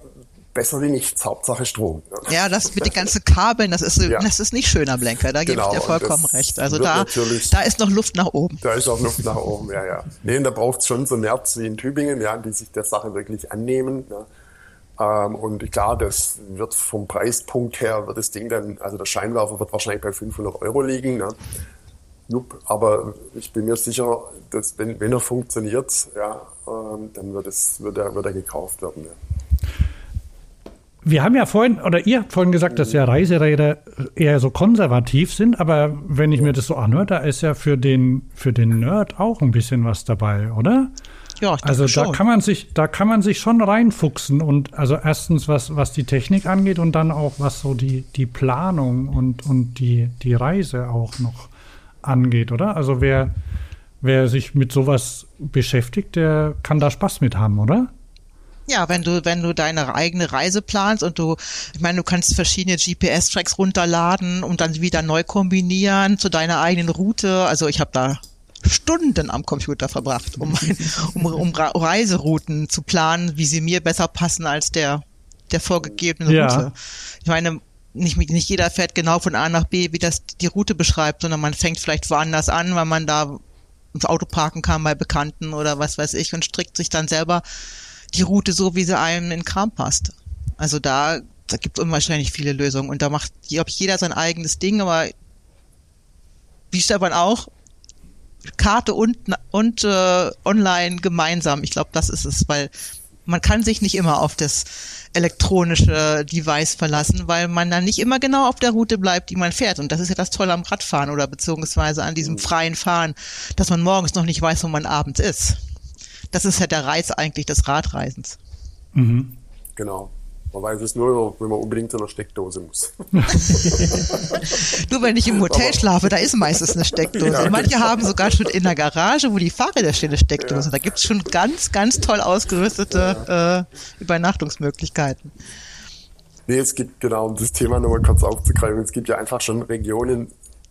besser wie nichts, Hauptsache Strom. Ja, das mit den ganzen Kabeln, das ist, ja. das ist nicht schön am Lenker, da genau, gebe ich dir vollkommen recht. Also da, da ist noch Luft nach oben. Da ist auch Luft nach oben, ja, ja. Nee, da braucht es schon so Nerds wie in Tübingen, ja, die sich der Sache wirklich annehmen. Ja. Ähm, und klar, das wird vom Preispunkt her, wird das Ding dann, also der Scheinwerfer wird wahrscheinlich bei 500 Euro liegen. Ja. Aber ich bin mir sicher, dass wenn, wenn er funktioniert, ja, ähm, dann wird, es, wird, er, wird er gekauft werden. Ja. Wir haben ja vorhin, oder ihr habt vorhin gesagt, dass ja Reiseräder eher so konservativ sind, aber wenn ich mir das so anhöre, da ist ja für den, für den Nerd auch ein bisschen was dabei, oder? Ja, ich also da schon. kann man sich, da kann man sich schon reinfuchsen und also erstens was, was die Technik angeht und dann auch was so die, die Planung und, und die, die Reise auch noch angeht, oder? Also wer, wer sich mit sowas beschäftigt, der kann da Spaß mit haben, oder? Ja, wenn du, wenn du deine eigene Reise planst und du, ich meine, du kannst verschiedene GPS-Tracks runterladen und dann wieder neu kombinieren zu deiner eigenen Route. Also ich habe da Stunden am Computer verbracht, um, *laughs* um, um Reiserouten zu planen, wie sie mir besser passen als der, der vorgegebenen ja. Route. Ich meine, nicht, nicht jeder fährt genau von A nach B, wie das die Route beschreibt, sondern man fängt vielleicht woanders an, weil man da ins Auto parken kann bei Bekannten oder was weiß ich und strickt sich dann selber die Route so, wie sie einem in Kram passt. Also da, da gibt es unwahrscheinlich viele Lösungen und da macht, glaube ich, jeder sein eigenes Ding, aber wie Stefan auch, Karte und, und äh, online gemeinsam. Ich glaube, das ist es, weil man kann sich nicht immer auf das elektronische Device verlassen, weil man dann nicht immer genau auf der Route bleibt, die man fährt. Und das ist ja das Tolle am Radfahren oder beziehungsweise an diesem freien Fahren, dass man morgens noch nicht weiß, wo man abends ist das ist ja der Reiz eigentlich des Radreisens. Mhm. Genau. Man weiß es nur, wenn man unbedingt zu einer Steckdose muss. *laughs* nur wenn ich im Hotel Aber schlafe, da ist meistens eine Steckdose. Ja, Manche genau. haben sogar schon in der Garage, wo die Fahrräder stehen, eine Steckdose. Ja. Da gibt es schon ganz, ganz toll ausgerüstete ja. äh, Übernachtungsmöglichkeiten. Nee, es gibt, genau, um das Thema nochmal kurz aufzugreifen, es gibt ja einfach schon Regionen,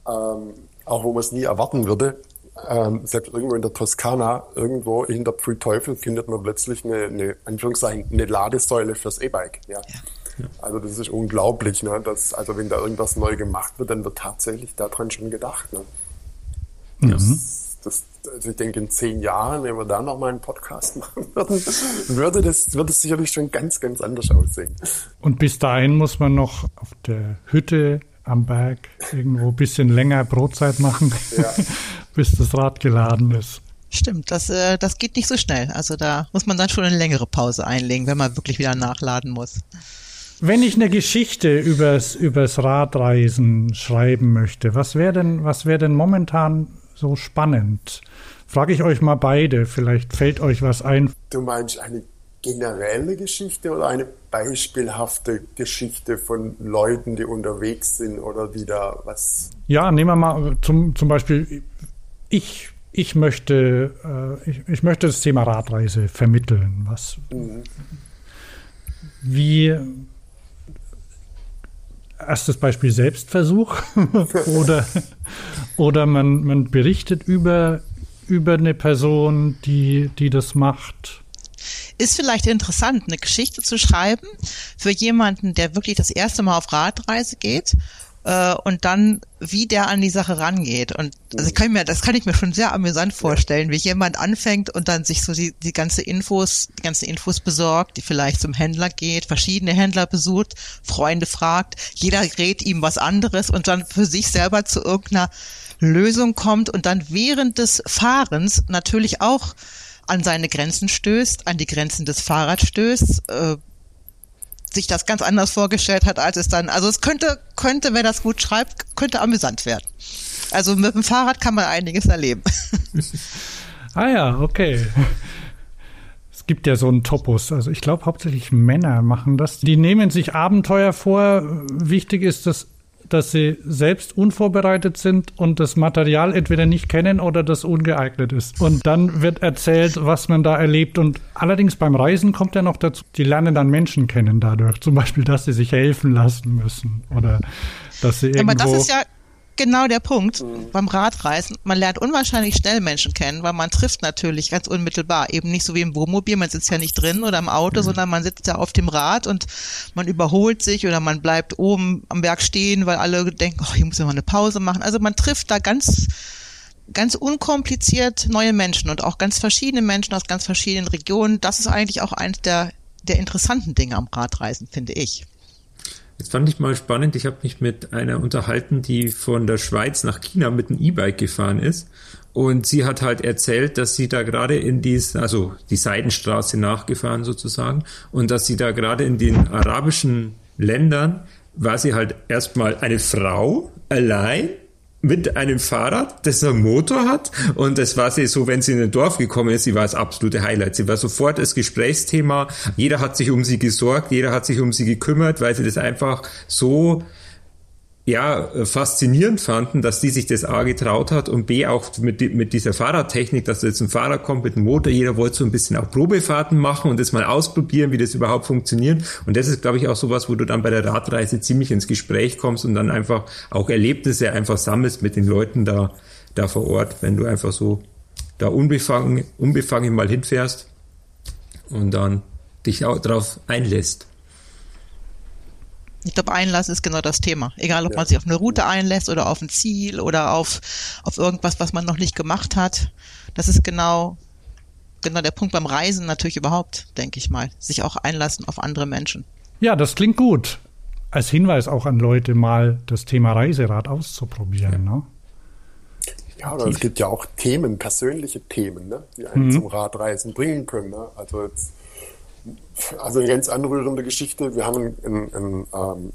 ähm, auch wo man es nie erwarten würde, ähm, selbst irgendwo in der Toskana, irgendwo hinter Pfui Teufel findet man plötzlich eine, eine, Anführungszeichen, eine Ladesäule fürs E-Bike. Ja. ja. Also das ist unglaublich, ne? Dass, also wenn da irgendwas neu gemacht wird, dann wird tatsächlich daran schon gedacht. Ne? Mhm. Das, das, also ich denke, in zehn Jahren, wenn wir da nochmal einen Podcast *laughs* machen würden, würde das, würde es sicherlich schon ganz, ganz anders aussehen. Und bis dahin muss man noch auf der Hütte am Berg irgendwo ein bisschen länger Brotzeit machen, ja. *laughs* bis das Rad geladen ist. Stimmt, das, äh, das geht nicht so schnell. Also da muss man dann schon eine längere Pause einlegen, wenn man wirklich wieder nachladen muss. Wenn ich eine Geschichte übers, übers Radreisen schreiben möchte, was wäre denn, was wäre denn momentan so spannend? Frage ich euch mal beide, vielleicht fällt euch was ein. Du meinst eine generelle Geschichte oder eine beispielhafte Geschichte von Leuten, die unterwegs sind oder die da was? Ja, nehmen wir mal zum, zum Beispiel, ich, ich, möchte, äh, ich, ich möchte das Thema Radreise vermitteln. Was, mhm. Wie, erstes Beispiel Selbstversuch *laughs* oder, oder man, man berichtet über, über eine Person, die, die das macht ist vielleicht interessant, eine Geschichte zu schreiben für jemanden, der wirklich das erste Mal auf Radreise geht äh, und dann wie der an die Sache rangeht. Und also ich kann mir, das kann ich mir schon sehr amüsant vorstellen, wie jemand anfängt und dann sich so die, die ganze Infos, die ganzen Infos besorgt, die vielleicht zum Händler geht, verschiedene Händler besucht, Freunde fragt, jeder rät ihm was anderes und dann für sich selber zu irgendeiner Lösung kommt und dann während des Fahrens natürlich auch an seine Grenzen stößt, an die Grenzen des Fahrrads stößt, äh, sich das ganz anders vorgestellt hat, als es dann, also es könnte, könnte, wer das gut schreibt, könnte amüsant werden. Also mit dem Fahrrad kann man einiges erleben. *laughs* ah ja, okay. Es gibt ja so einen Topos. Also ich glaube hauptsächlich Männer machen das. Die nehmen sich Abenteuer vor. Wichtig ist, dass dass sie selbst unvorbereitet sind und das Material entweder nicht kennen oder das ungeeignet ist. Und dann wird erzählt, was man da erlebt. Und allerdings beim Reisen kommt ja noch dazu, die lernen dann Menschen kennen dadurch. Zum Beispiel, dass sie sich helfen lassen müssen oder dass sie irgendwo... Aber das ist ja genau der Punkt mhm. beim Radreisen. Man lernt unwahrscheinlich schnell Menschen kennen, weil man trifft natürlich ganz unmittelbar. Eben nicht so wie im Wohnmobil, man sitzt ja nicht drin oder im Auto, mhm. sondern man sitzt ja auf dem Rad und man überholt sich oder man bleibt oben am Berg stehen, weil alle denken, oh, hier muss ich mal eine Pause machen. Also man trifft da ganz ganz unkompliziert neue Menschen und auch ganz verschiedene Menschen aus ganz verschiedenen Regionen. Das ist eigentlich auch eines der, der interessanten Dinge am Radreisen, finde ich. Jetzt fand ich mal spannend, ich habe mich mit einer unterhalten, die von der Schweiz nach China mit einem E-Bike gefahren ist. Und sie hat halt erzählt, dass sie da gerade in dies, also die Seidenstraße nachgefahren sozusagen, und dass sie da gerade in den arabischen Ländern war sie halt erstmal eine Frau allein mit einem Fahrrad, das einen Motor hat. Und das war sie so, wenn sie in ein Dorf gekommen ist, sie war das absolute Highlight. Sie war sofort das Gesprächsthema. Jeder hat sich um sie gesorgt, jeder hat sich um sie gekümmert, weil sie das einfach so ja, faszinierend fanden, dass die sich das A getraut hat und B auch mit, mit dieser Fahrradtechnik, dass jetzt ein Fahrer kommt mit einem Motor, jeder wollte so ein bisschen auch Probefahrten machen und das mal ausprobieren, wie das überhaupt funktioniert. Und das ist, glaube ich, auch sowas, wo du dann bei der Radreise ziemlich ins Gespräch kommst und dann einfach auch Erlebnisse einfach sammelst mit den Leuten da, da vor Ort, wenn du einfach so da unbefangen, unbefangen mal hinfährst und dann dich auch drauf einlässt. Ich glaube, Einlass ist genau das Thema. Egal, ob ja. man sich auf eine Route einlässt oder auf ein Ziel oder auf, auf irgendwas, was man noch nicht gemacht hat. Das ist genau, genau der Punkt beim Reisen natürlich überhaupt, denke ich mal. Sich auch einlassen auf andere Menschen. Ja, das klingt gut. Als Hinweis auch an Leute, mal das Thema Reiserad auszuprobieren. Ne? Ja, aber es gibt ja auch Themen, persönliche Themen, ne, die einen mhm. zum Radreisen bringen können. Ne? Also jetzt also eine ganz anrührende Geschichte. Wir haben einen, einen ähm,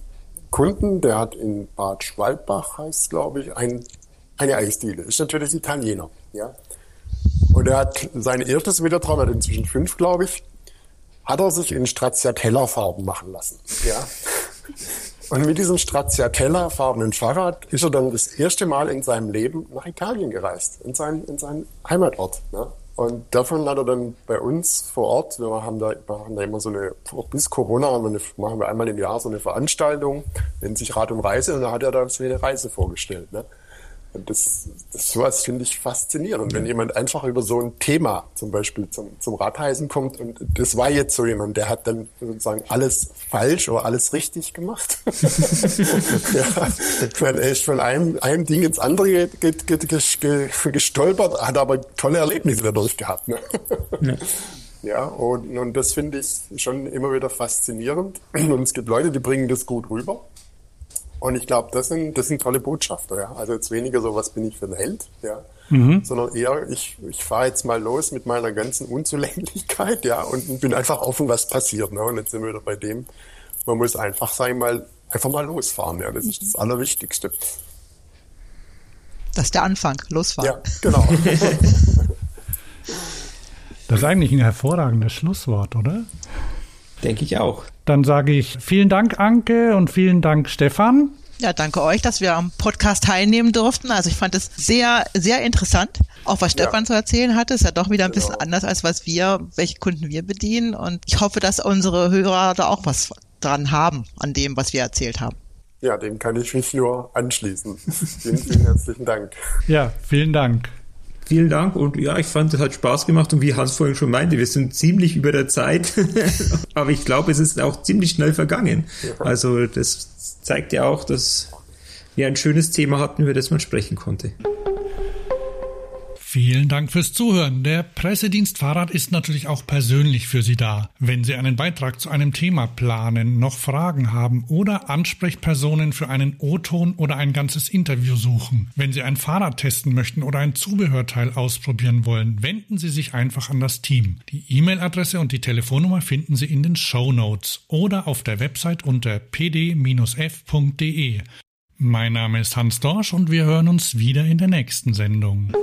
Kunden, der hat in Bad Schwalbach, heißt glaube ich, ein, eine Eisdiele. Ist natürlich Italiener, ja. Und er hat sein erstes Wiedertraum, er hat inzwischen fünf, glaube ich, hat er sich in Stracciatella-Farben machen lassen, ja. Und mit diesem Stracciatella-farbenen Fahrrad ist er dann das erste Mal in seinem Leben nach Italien gereist, in seinen, in seinen Heimatort. Ne? Und davon hat er dann bei uns vor Ort, wir haben da, wir haben da immer so eine, bis Corona haben wir eine, machen wir einmal im Jahr so eine Veranstaltung, nennt sich Rat und Reise, und da hat er dann so eine Reise vorgestellt. Ne? Das, das sowas finde ich faszinierend, wenn jemand einfach über so ein Thema zum Beispiel zum, zum Radreisen kommt und das war jetzt so jemand, der hat dann sozusagen alles falsch oder alles richtig gemacht. *laughs* ja, er ist von einem, einem Ding ins andere ge, ge, ge, gestolpert, hat aber tolle Erlebnisse dadurch gehabt. Ne? Ja. Ja, und, und das finde ich schon immer wieder faszinierend. Und es gibt Leute, die bringen das gut rüber. Und ich glaube, das sind, das sind tolle Botschafter. Ja? Also jetzt weniger so, was bin ich für ein Held, ja? Mhm. sondern eher, ich, ich fahre jetzt mal los mit meiner ganzen Unzulänglichkeit ja? und bin einfach offen, was passiert. Ne? Und jetzt sind wir wieder bei dem, man muss einfach sein, mal, einfach mal losfahren. Ja? Das ist das Allerwichtigste. Das ist der Anfang, losfahren. Ja, genau. *laughs* das ist eigentlich ein hervorragendes Schlusswort, oder? Denke ich auch. Dann sage ich vielen Dank, Anke, und vielen Dank, Stefan. Ja, danke euch, dass wir am Podcast teilnehmen durften. Also ich fand es sehr, sehr interessant. Auch was Stefan ja. zu erzählen hatte, ist ja doch wieder ein bisschen genau. anders, als was wir, welche Kunden wir bedienen. Und ich hoffe, dass unsere Hörer da auch was dran haben, an dem, was wir erzählt haben. Ja, dem kann ich mich nur anschließen. *laughs* vielen, vielen herzlichen Dank. Ja, vielen Dank. Vielen Dank und ja, ich fand, es hat Spaß gemacht und wie Hans vorhin schon meinte, wir sind ziemlich über der Zeit, *laughs* aber ich glaube, es ist auch ziemlich schnell vergangen. Also das zeigt ja auch, dass wir ein schönes Thema hatten, über das man sprechen konnte. Vielen Dank fürs Zuhören. Der Pressedienst Fahrrad ist natürlich auch persönlich für Sie da. Wenn Sie einen Beitrag zu einem Thema planen, noch Fragen haben oder Ansprechpersonen für einen O-Ton oder ein ganzes Interview suchen. Wenn Sie ein Fahrrad testen möchten oder ein Zubehörteil ausprobieren wollen, wenden Sie sich einfach an das Team. Die E-Mail-Adresse und die Telefonnummer finden Sie in den Show Notes oder auf der Website unter pd-f.de. Mein Name ist Hans Dorsch und wir hören uns wieder in der nächsten Sendung.